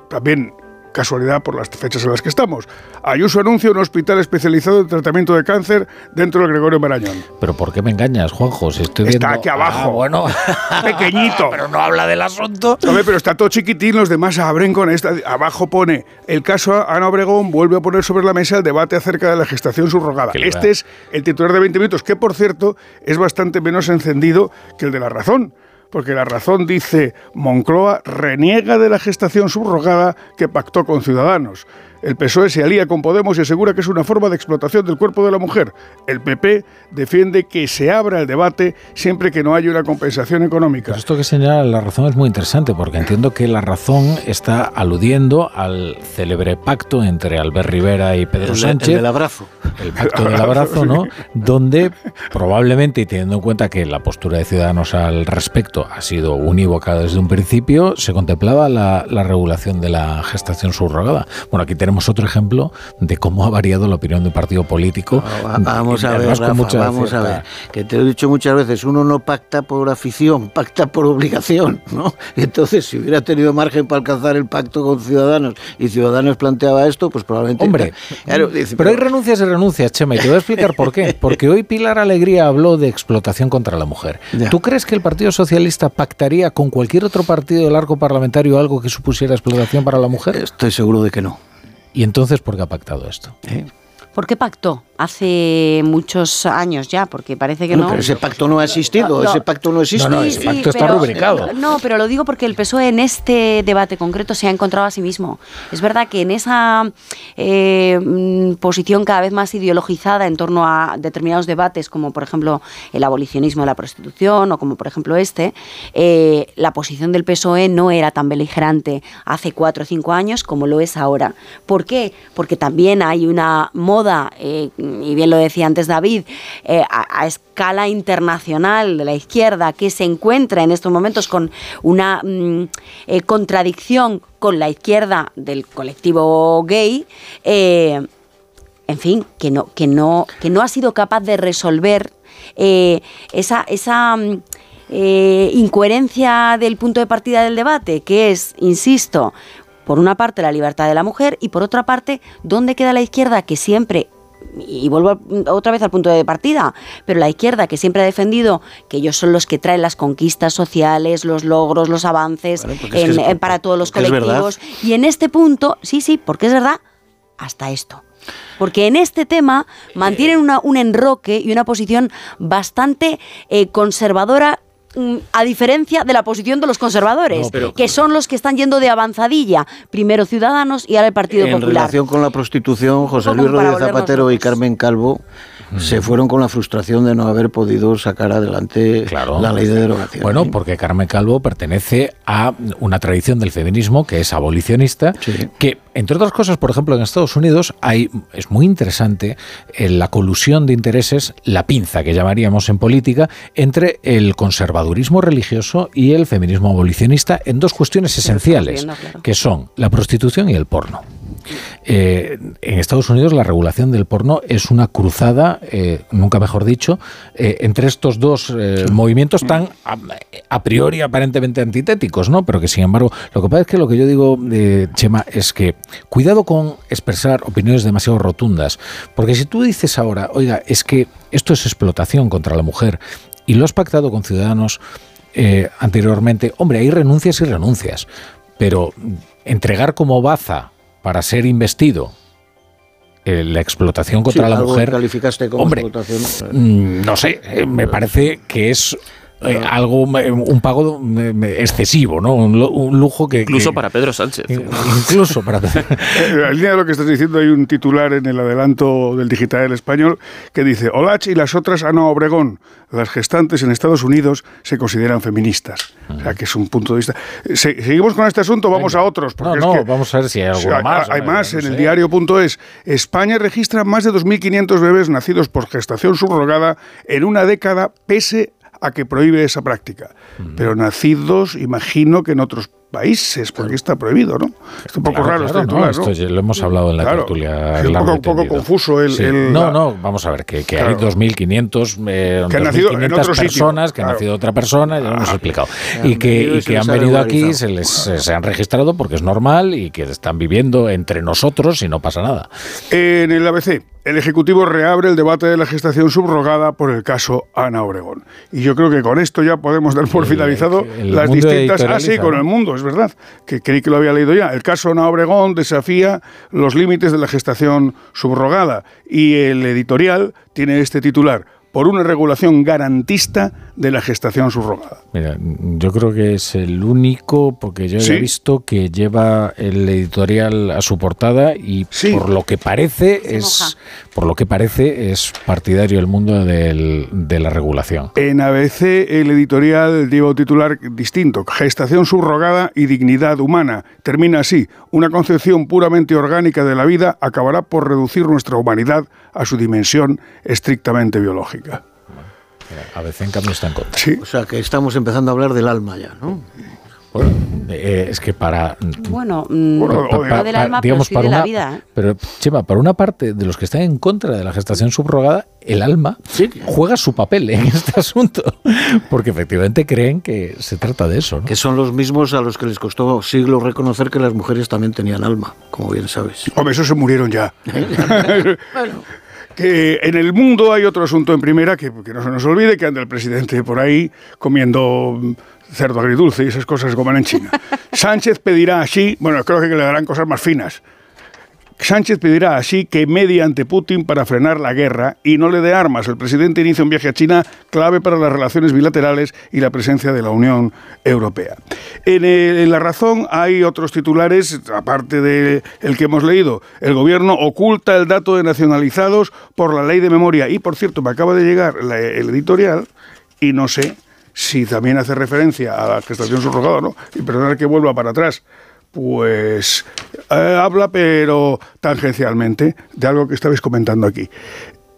también casualidad por las fechas en las que estamos, Ayuso anuncia un hospital especializado en tratamiento de cáncer dentro del Gregorio Marañón. Pero ¿por qué me engañas, Juanjo? Si estoy Está viendo- aquí abajo. Ah, bueno. Pequeñito. Pero no habla del asunto. Hombre, pero está todo chiquitín, los demás abren con esta. Abajo pone, el caso Ana Obregón vuelve a poner sobre la mesa el debate acerca de la gestación subrogada. Le Este va. es el titular de 20 minutos, que por cierto es bastante menos encendido que el de La Razón. Porque La Razón dice, Moncloa reniega de la gestación subrogada que pactó con Ciudadanos. El PSOE se alía con Podemos y asegura que es una forma de explotación del cuerpo de la mujer. El PP defiende que se abra el debate siempre que no haya una compensación económica. Pero esto que señala la razón es muy interesante porque entiendo que la razón está aludiendo al célebre pacto entre Albert Rivera y Pedro El, Sánchez. el del abrazo. el pacto del abrazo, ¿no? Donde probablemente, y teniendo en cuenta que la postura de Ciudadanos al respecto ha sido unívoca desde un principio, se contemplaba la, la regulación de la gestación subrogada. Bueno, aquí tenemos otro ejemplo de cómo ha variado la opinión de un partido político. Va- Vamos a ver, Rafa, vamos a ver. Que te he dicho muchas veces, uno no pacta por afición, pacta por obligación, ¿no? Entonces, si hubiera tenido margen para alcanzar el pacto con Ciudadanos y Ciudadanos planteaba esto, pues probablemente... Hombre, Claro, dice, pero hay renuncias y renuncias, Chema, y te voy a explicar por qué. Porque hoy Pilar Alegría habló de explotación contra la mujer. Ya. ¿Tú crees que el Partido Socialista pactaría con cualquier otro partido del arco parlamentario algo que supusiera explotación para la mujer? Estoy seguro de que no. ¿Y entonces por qué ha pactado esto? ¿Por qué pactó? Hace muchos años ya, porque parece que No, no. pero ese pacto no ha existido, No, ese pacto no existe. No, ese sí, pacto está pero- rubricado. No, pero lo digo porque el PSOE en este debate concreto se ha encontrado a sí mismo. Es verdad que en esa eh, mm, posición cada vez más ideologizada en torno a determinados debates, como por ejemplo el abolicionismo de la prostitución o como por ejemplo este, eh, la posición del PSOE no era tan beligerante hace cuatro o cinco años como lo es ahora. ¿Por qué? Porque también hay una moda, eh, y bien lo decía antes David, eh, a, escala internacional de la izquierda que se encuentra en estos momentos con una mm, eh, contradicción con la izquierda del colectivo gay. eh, en fin, que no, que no, que no ha sido capaz de resolver esa, esa mm, incoherencia del punto de partida del debate, que es, insisto, por una parte la libertad de la mujer y por otra parte, ¿dónde queda la izquierda que siempre y vuelvo otra vez al punto de partida, pero la izquierda que siempre ha defendido que ellos son los que traen las conquistas sociales, los logros, los avances para todos los colectivos. Y en este punto, sí, sí, porque es verdad, hasta esto. Porque en este tema mantienen una, un enroque y una posición bastante eh, conservadora a diferencia de la posición de los conservadores, que son los que están yendo de avanzadilla, primero Ciudadanos y ahora el Partido Popular. En relación con la prostitución, José Luis Rodríguez Zapatero y Carmen Calvo se fueron con la frustración de no haber podido sacar adelante la ley de derogación. Bueno, porque Carmen Calvo pertenece a una tradición del feminismo que es abolicionista, que entre otras cosas, por ejemplo, en Estados Unidos hay es muy interesante eh, la colusión de intereses, la pinza que llamaríamos en política, entre el conservadurismo religioso y el feminismo abolicionista en dos cuestiones esenciales, que son la prostitución y el porno. Eh, en Estados Unidos la regulación del porno es una cruzada, eh, nunca mejor dicho, eh, entre estos dos movimientos tan a, priori aparentemente antitéticos, ¿no? Pero que sin embargo, lo que pasa es que lo que yo digo, Chema, es que cuidado con expresar opiniones demasiado rotundas, porque si tú dices ahora, oiga, es que esto es explotación contra la mujer y lo has pactado con ciudadanos anteriormente, hombre, hay renuncias y renuncias, pero entregar como baza para ser investido eh, la explotación contra la mujer. calificaste como hombre, explotación? Mm, no sé, eh, me parece que es eh, algo, un pago excesivo, ¿no? Un, lujo que... Incluso para Pedro Sánchez. Incluso para Pedro. En línea de lo que estás diciendo, hay un titular en el adelanto del digital del español que dice, Olach y las otras Ana Obregón, las gestantes en Estados Unidos, se consideran feministas. O sea, que es un punto de vista... seguimos con este asunto, vamos a otros. Porque no, no, vamos a ver si hay algo más. Hay, más, en el diario.es. España registra más de 2.500 bebés nacidos por gestación subrogada en una década, pese a que prohíbe esa práctica. Pero nacidos, imagino que en otros países, porque está prohibido, ¿no? Es un poco raro este titular, ¿no? Esto lo hemos hablado en la tertulia. Es un poco, poco confuso el, No, no, vamos a ver, que, que hay 2.500 eh, que han nacido en otro personas, que han nacido otra persona, ya lo hemos ah, explicado. Y que, y que han venido aquí, se les se han registrado porque es normal y que están viviendo entre nosotros y no pasa nada. En el ABC, el Ejecutivo reabre el debate de la gestación subrogada por el caso Ana Obregón. Y yo creo que con esto ya podemos dar por finalizado las distintas... Ah, sí, con el mundo, es verdad, que creí que lo había leído ya. El caso Ana Obregón desafía los límites de la gestación subrogada y el editorial tiene este titular por una regulación garantista de la gestación subrogada. Mira, yo creo que es el único, porque yo he visto que lleva el editorial a su portada y por lo que parece es por lo que parece es partidario el mundo del, de la regulación. En ABC el editorial lleva un titular distinto, gestación subrogada y dignidad humana. Termina así, una concepción puramente orgánica de la vida acabará por reducir nuestra humanidad a su dimensión estrictamente biológica. A veces en cambio está en contra. O sea que estamos empezando a hablar del alma ya, ¿no? Eh, es que para. Bueno, mm, del alma, digamos, para una, la vida. ¿eh? Pero, Chema, para una parte de los que están en contra de la gestación subrogada, el alma juega su papel en este asunto. Porque efectivamente creen que se trata de eso. Que son los mismos a los que les costó siglos reconocer que las mujeres también tenían alma, como bien sabes. Hombre, esos se murieron ya. bueno que en el mundo hay otro asunto en primera que, que, no se nos olvide, que anda el presidente por ahí comiendo cerdo agridulce y esas cosas como en China. Sánchez pedirá así, bueno, creo que le darán cosas más finas. Sánchez pedirá así que medie ante Putin para frenar la guerra y no le dé armas. El presidente inicia un viaje a China clave para las relaciones bilaterales y la presencia de la Unión Europea. En, La Razón hay otros titulares, aparte del el que hemos leído. El gobierno oculta el dato de nacionalizados por la ley de memoria. Y, por cierto, me acaba de llegar el editorial y no sé si también hace referencia a la gestación subrogada, ¿no? Y perdonad que vuelva para atrás. Pues eh, habla, pero tangencialmente, de algo que estabais comentando aquí.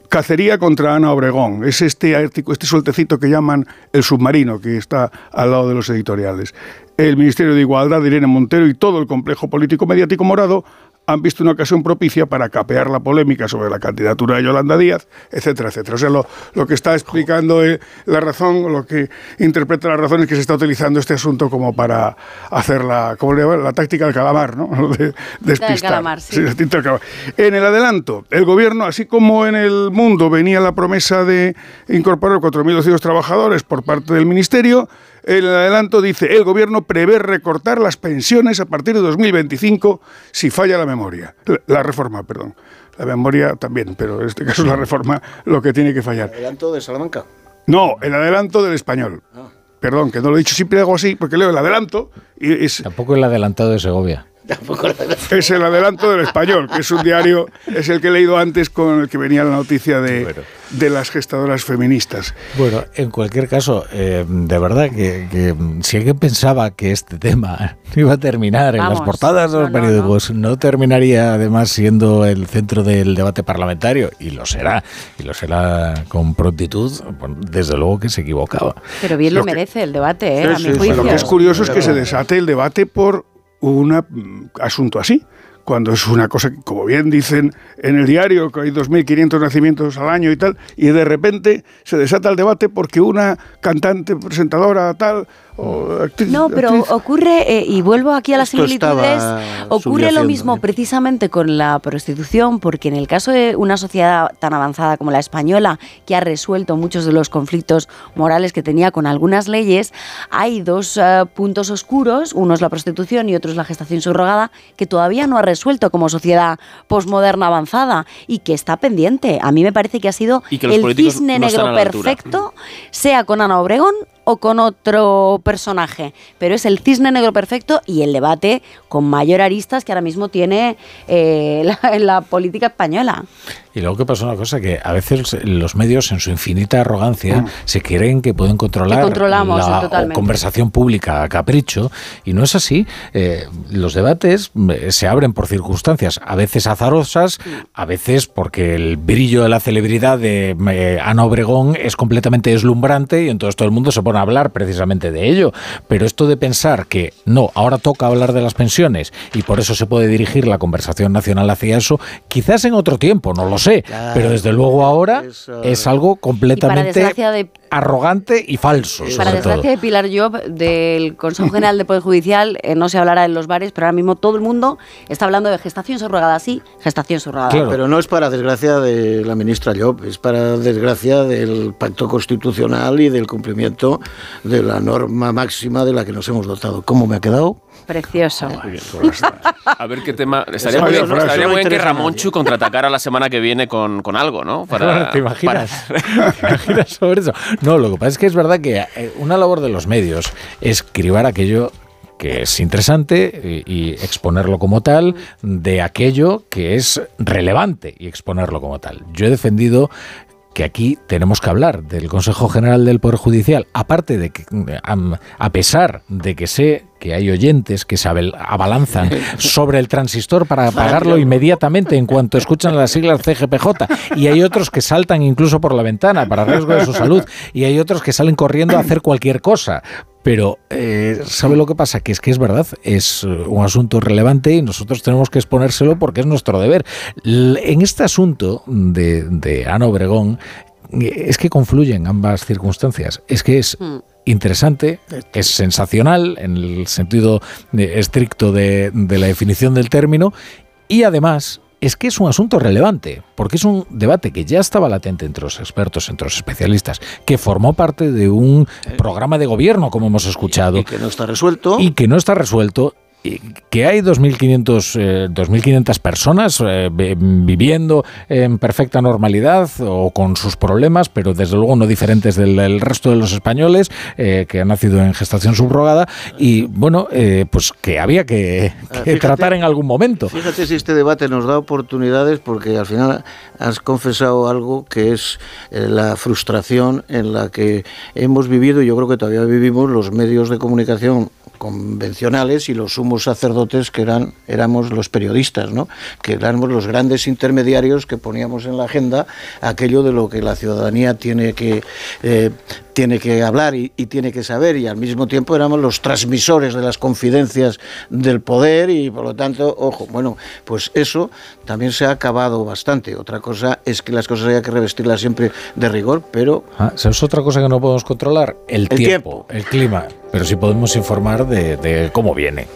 Cacería contra Ana Obregón. Es este, este sueltecito que llaman el submarino, que está al lado de los editoriales. El Ministerio de Igualdad Irene Montero y todo el complejo político mediático morado han visto una ocasión propicia para capear la polémica sobre la candidatura de Yolanda Díaz, etcétera, etcétera. O sea, lo, lo que está explicando eh, la razón, lo que interpreta la razón es que se está utilizando este asunto como para hacer la, ¿cómo le la táctica del calamar, ¿no? De, despistar. calamar, sí. tinta del calamar. En el adelanto, el gobierno, así como en el mundo venía la promesa de incorporar 4.200 trabajadores por parte del ministerio, el adelanto dice, el gobierno prevé recortar las pensiones a partir de 2025 si falla la memoria. La, reforma, perdón. La memoria también, pero en este caso es la reforma lo que tiene que fallar. ¿Adelanto de Salamanca? No, el adelanto del español. Perdón, que no lo he dicho, siempre hago así, porque leo el adelanto y es, Tampoco el adelantado de Segovia. Es el adelanto del español, que es un diario, es el que he leído antes con el que venía la noticia de, de las gestadoras feministas. Bueno, en cualquier caso, eh, de verdad que, que si alguien pensaba que este tema iba a terminar en las portadas de los No, no, periódicos, no, terminaría además siendo el centro del debate parlamentario, y lo será, y lo será con prontitud, bueno, desde luego que se equivocaba. Pero bien lo, Lo que- merece el debate, ¿eh? a mi juicio. Lo que es curioso es que se desate el debate por un asunto así. Cuando es una cosa, que, como bien dicen en el diario, que hay 2.500 nacimientos al año y tal, y de repente se desata el debate porque una cantante, presentadora, tal, o actriz. No, pero actriz- ocurre, eh, y vuelvo aquí a las Esto similitudes, ocurre lo mismo ¿eh? precisamente con la prostitución, porque en el caso de una sociedad tan avanzada como la española, que ha resuelto muchos de los conflictos morales que tenía con algunas leyes, hay dos eh, puntos oscuros, uno es la prostitución y otro es la gestación subrogada, que todavía no ha resuelto como sociedad posmoderna avanzada y que está pendiente. A mí me parece que ha sido Y que el cisne no negro perfecto, sea con Ana Obregón o con otro personaje, pero es el cisne negro perfecto y el debate con mayor aristas que ahora mismo tiene eh, la, la política española. Y luego que pasa una cosa, que a veces los medios en su infinita arrogancia se creen que pueden controlar controlamos, la conversación pública a capricho y no es así. Eh, los debates eh, se abren por circunstancias, a veces azarosas, a veces porque el brillo de la celebridad de eh, Ana Obregón es completamente deslumbrante y entonces todo el mundo se pone a hablar precisamente de ello. Pero esto de pensar que no, ahora toca hablar de las pensiones y por eso se puede dirigir la conversación nacional hacia eso, quizás en otro tiempo, no lo sé, pero desde luego ahora es, algo completamente desgracia de- arrogante y falso. Para sobre todo. desgracia de Pilar Job, del Consejo General del Poder Judicial, eh, no se hablará en los bares, pero ahora mismo todo el mundo está hablando de gestación subrogada sí, gestación subrogada. Pero no es para desgracia de la ministra Llop, es para desgracia del pacto constitucional y del cumplimiento de la norma máxima de la que nos hemos dotado. ¿Cómo me ha quedado? Precioso. A ver qué tema. Estaría muy bien, frase no estaría muy bien que a Ramonchu contraatacara la semana que viene con, con algo, ¿no? ¿Te imaginas? ¿Te imaginas sobre eso? No, lo que pasa es que es verdad que eh, una labor de los medios es cribar aquello que es interesante y, y exponerlo como tal de aquello que es relevante y exponerlo como tal. Yo he defendido que aquí tenemos que hablar del Consejo General del Poder Judicial, aparte de que, a pesar de que sé que hay oyentes que se abalanzan sobre el transistor para apagarlo inmediatamente en cuanto escuchan las siglas CGPJ, y hay otros que saltan incluso por la ventana para riesgo de su salud, y hay otros que salen corriendo a hacer cualquier cosa. Pero, eh, ¿sabe lo que pasa? Que es que es verdad, es eh, un asunto relevante y nosotros tenemos que exponérselo porque es nuestro deber. En este asunto de, de Ana Obregón, eh, es que confluyen ambas circunstancias. Es que es interesante, es sensacional en el sentido eh, estricto de, de la definición del término y además es que es un asunto relevante, porque es un debate que ya estaba latente entre los expertos, entre los especialistas, que formó parte de un programa de gobierno, como hemos escuchado. Y que no está resuelto. Y que no está resuelto. Y Que hay 2.500 eh, 2.500 personas eh, vi- viviendo en perfecta normalidad o con sus problemas, pero desde luego no diferentes del, del resto de los españoles eh, que han nacido en gestación subrogada. Y bueno, eh, pues que había que, Ah, que fíjate. tratar en algún momento. Fíjate si este debate nos da oportunidades porque al final has confesado algo que es eh, la frustración en la que hemos vivido y yo creo que todavía vivimos los medios de comunicación convencionales y los sumos sacerdotes que eran éramos los periodistas, ¿no? Que éramos los grandes intermediarios que poníamos en la agenda aquello de lo que la ciudadanía tiene que eh, tiene que hablar y, y, tiene que saber y al mismo tiempo éramos los transmisores de las confidencias del poder y por lo tanto, ojo, bueno, pues eso también se ha acabado bastante. Otra cosa es que las cosas haya que revestirlas siempre de rigor, pero... Ah, ¿Sabes otra cosa que no podemos controlar? El, El tiempo, el clima. Pero sí podemos informar de, de cómo viene.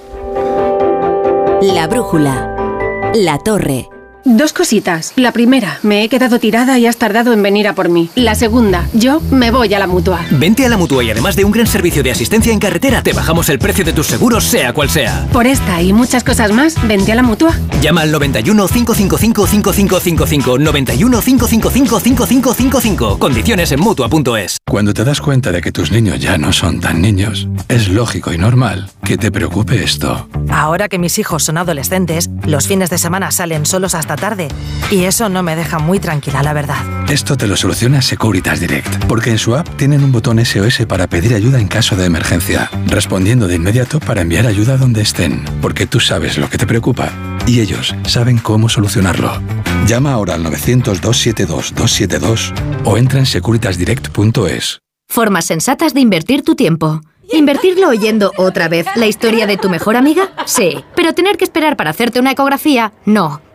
La brújula. La torre. Dos cositas. La primera, me he quedado tirada y has tardado en venir a por mí. La segunda, yo me voy a la mutua. Vente a la mutua y además de un gran servicio de asistencia en carretera, te bajamos el precio de tus seguros, sea cual sea. Por esta y muchas cosas más, vente a la mutua. Llama al 91 555 5555. 91 555 5555. Condiciones en mutua.es. Cuando te das cuenta de que tus niños ya no son tan niños, es lógico y normal que te preocupe esto. Ahora que mis hijos son adolescentes, los fines de semana salen solos hasta tarde y eso no me deja muy tranquila, la verdad. Esto te lo soluciona Securitas Direct, porque en su app tienen un botón SOS para pedir ayuda en caso de emergencia, respondiendo de inmediato para enviar ayuda donde estén, porque tú sabes lo que te preocupa y ellos saben cómo solucionarlo. Llama ahora al 900-272-272 o entra en securitasdirect.es. Formas sensatas de invertir tu tiempo. ¿Invertirlo oyendo otra vez la historia de tu mejor amiga? Sí. Pero tener que esperar para hacerte una ecografía? No.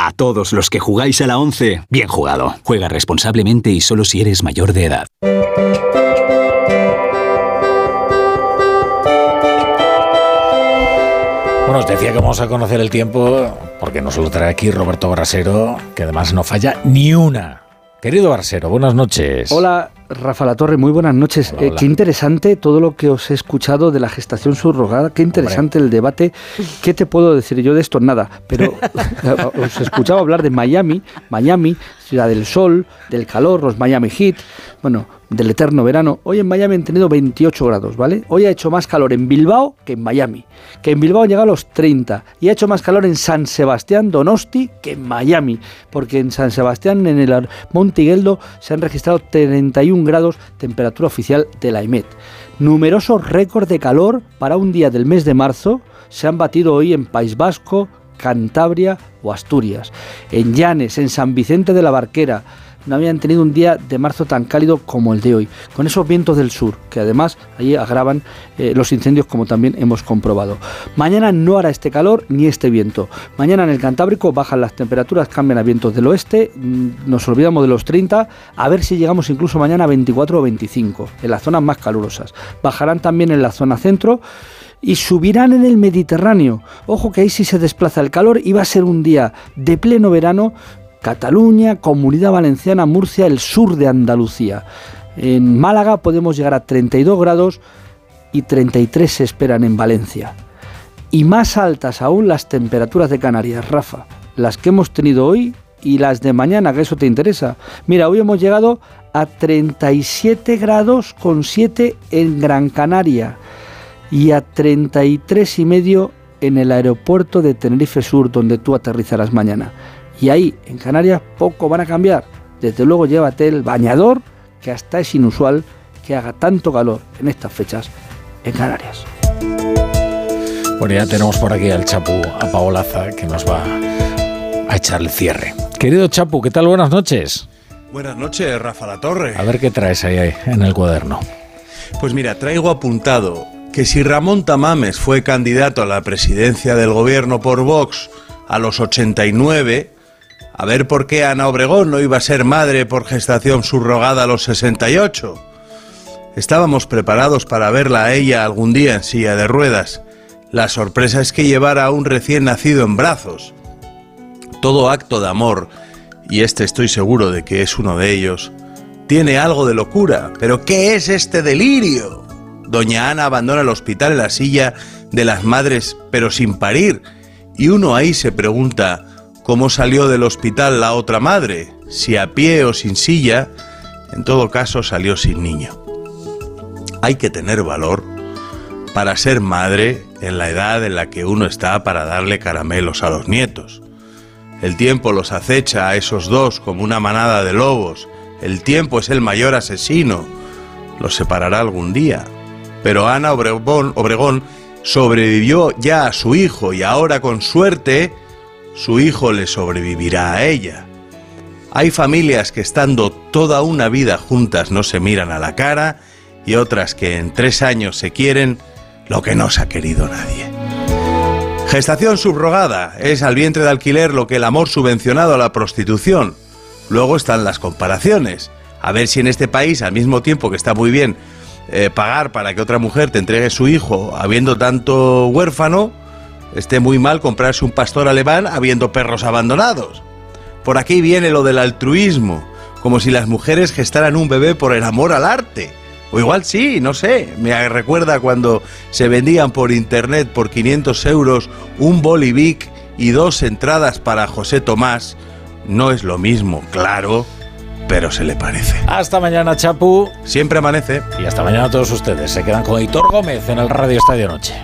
A todos los que jugáis a la 11, bien jugado. Juega responsablemente y solo si eres mayor de edad. Bueno, os decía que vamos a conocer el tiempo porque nos lo trae aquí Roberto Brasero, que además no falla ni una. Querido Brasero, buenas noches. Hola, Rafa La Torre, muy buenas noches. Hola, Eh, qué interesante todo lo que os he escuchado de la gestación subrogada, qué interesante el debate. ¿Qué te puedo decir yo de esto? Nada, pero os escuchaba hablar de Miami, Miami, ciudad del sol, del calor, los Miami Heat, bueno, del eterno verano. Hoy en Miami han tenido 28 grados, ¿vale? Hoy ha hecho más calor en Bilbao que en Miami, que en Bilbao han llegado a los 30 y ha hecho más calor en San Sebastián, Donosti, que en Miami, porque en San Sebastián, en el Monte Higueldo, se han registrado 31 grados temperatura oficial de la EMET. Numerosos récords de calor para un día del mes de marzo se han batido hoy en País Vasco, Cantabria o Asturias. En Llanes, en San Vicente de la Barquera, no habían tenido un día de marzo tan cálido como el de hoy, con esos vientos del sur, que además allí agravan eh, los incendios como también hemos comprobado. Mañana no hará este calor ni este viento. Mañana en el Cantábrico bajan las temperaturas, cambian a vientos del oeste, mm, nos olvidamos de los 30, a ver si llegamos incluso mañana a 24 o 25, en las zonas más calurosas. Bajarán también en la zona centro y subirán en el Mediterráneo. Ojo que ahí sí se desplaza el calor y va a ser un día de pleno verano. Cataluña, Comunidad Valenciana, Murcia, el sur de Andalucía. En Málaga podemos llegar a 32 grados y 33 se esperan en Valencia. Y más altas aún las temperaturas de Canarias, Rafa. Las que hemos tenido hoy y las de mañana, que eso te interesa. Mira, hoy hemos llegado a 37 grados con 7 en Gran Canaria y a 33 y medio en el aeropuerto de Tenerife Sur, donde tú aterrizarás mañana. Y ahí, en Canarias, poco van a cambiar. Desde luego, llévate el bañador, que hasta es inusual que haga tanto calor en estas fechas en Canarias. Bueno, ya tenemos por aquí al Chapu, a Paolaza, que nos va a echar el cierre. Querido Chapu, ¿qué tal? Buenas noches. Buenas noches, Rafa La Torre. A ver qué traes ahí, ahí en el cuaderno. Pues mira, traigo apuntado que si Ramón Tamames fue candidato a la presidencia del gobierno por Vox a los 89, a ver por qué Ana Obregón no iba a ser madre por gestación subrogada a los 68. Estábamos preparados para verla a ella algún día en silla de ruedas. La sorpresa es que llevara a un recién nacido en brazos. Todo acto de amor, y este estoy seguro de que es uno de ellos, tiene algo de locura. Pero ¿qué es este delirio? Doña Ana abandona el hospital en la silla de las madres, pero sin parir. Y uno ahí se pregunta, ¿cómo salió del hospital la otra madre? Si a pie o sin silla, en todo caso salió sin niño. Hay que tener valor para ser madre en la edad en la que uno está para darle caramelos a los nietos. El tiempo los acecha a esos dos como una manada de lobos. El tiempo es el mayor asesino. Los separará algún día. Pero Ana Obregón, Obregón sobrevivió ya a su hijo y ahora con suerte su hijo le sobrevivirá a ella. Hay familias que estando toda una vida juntas no se miran a la cara y otras que en tres años se quieren lo que no se ha querido nadie. Gestación subrogada es al vientre de alquiler lo que el amor subvencionado a la prostitución. Luego están las comparaciones. A ver si en este país, al mismo tiempo que está muy bien eh, pagar para que otra mujer te entregue su hijo habiendo tanto huérfano, esté muy mal comprarse un pastor alemán habiendo perros abandonados. Por aquí viene lo del altruismo, como si las mujeres gestaran un bebé por el amor al arte. O igual sí, no sé. Me recuerda cuando se vendían por internet por 500 euros un bolivic y dos entradas para José Tomás. No es lo mismo, claro, pero se le parece. Hasta mañana, Chapu. Siempre amanece. Y hasta mañana a todos ustedes. Se quedan con Hitor Gómez en el Radio Estadio Noche.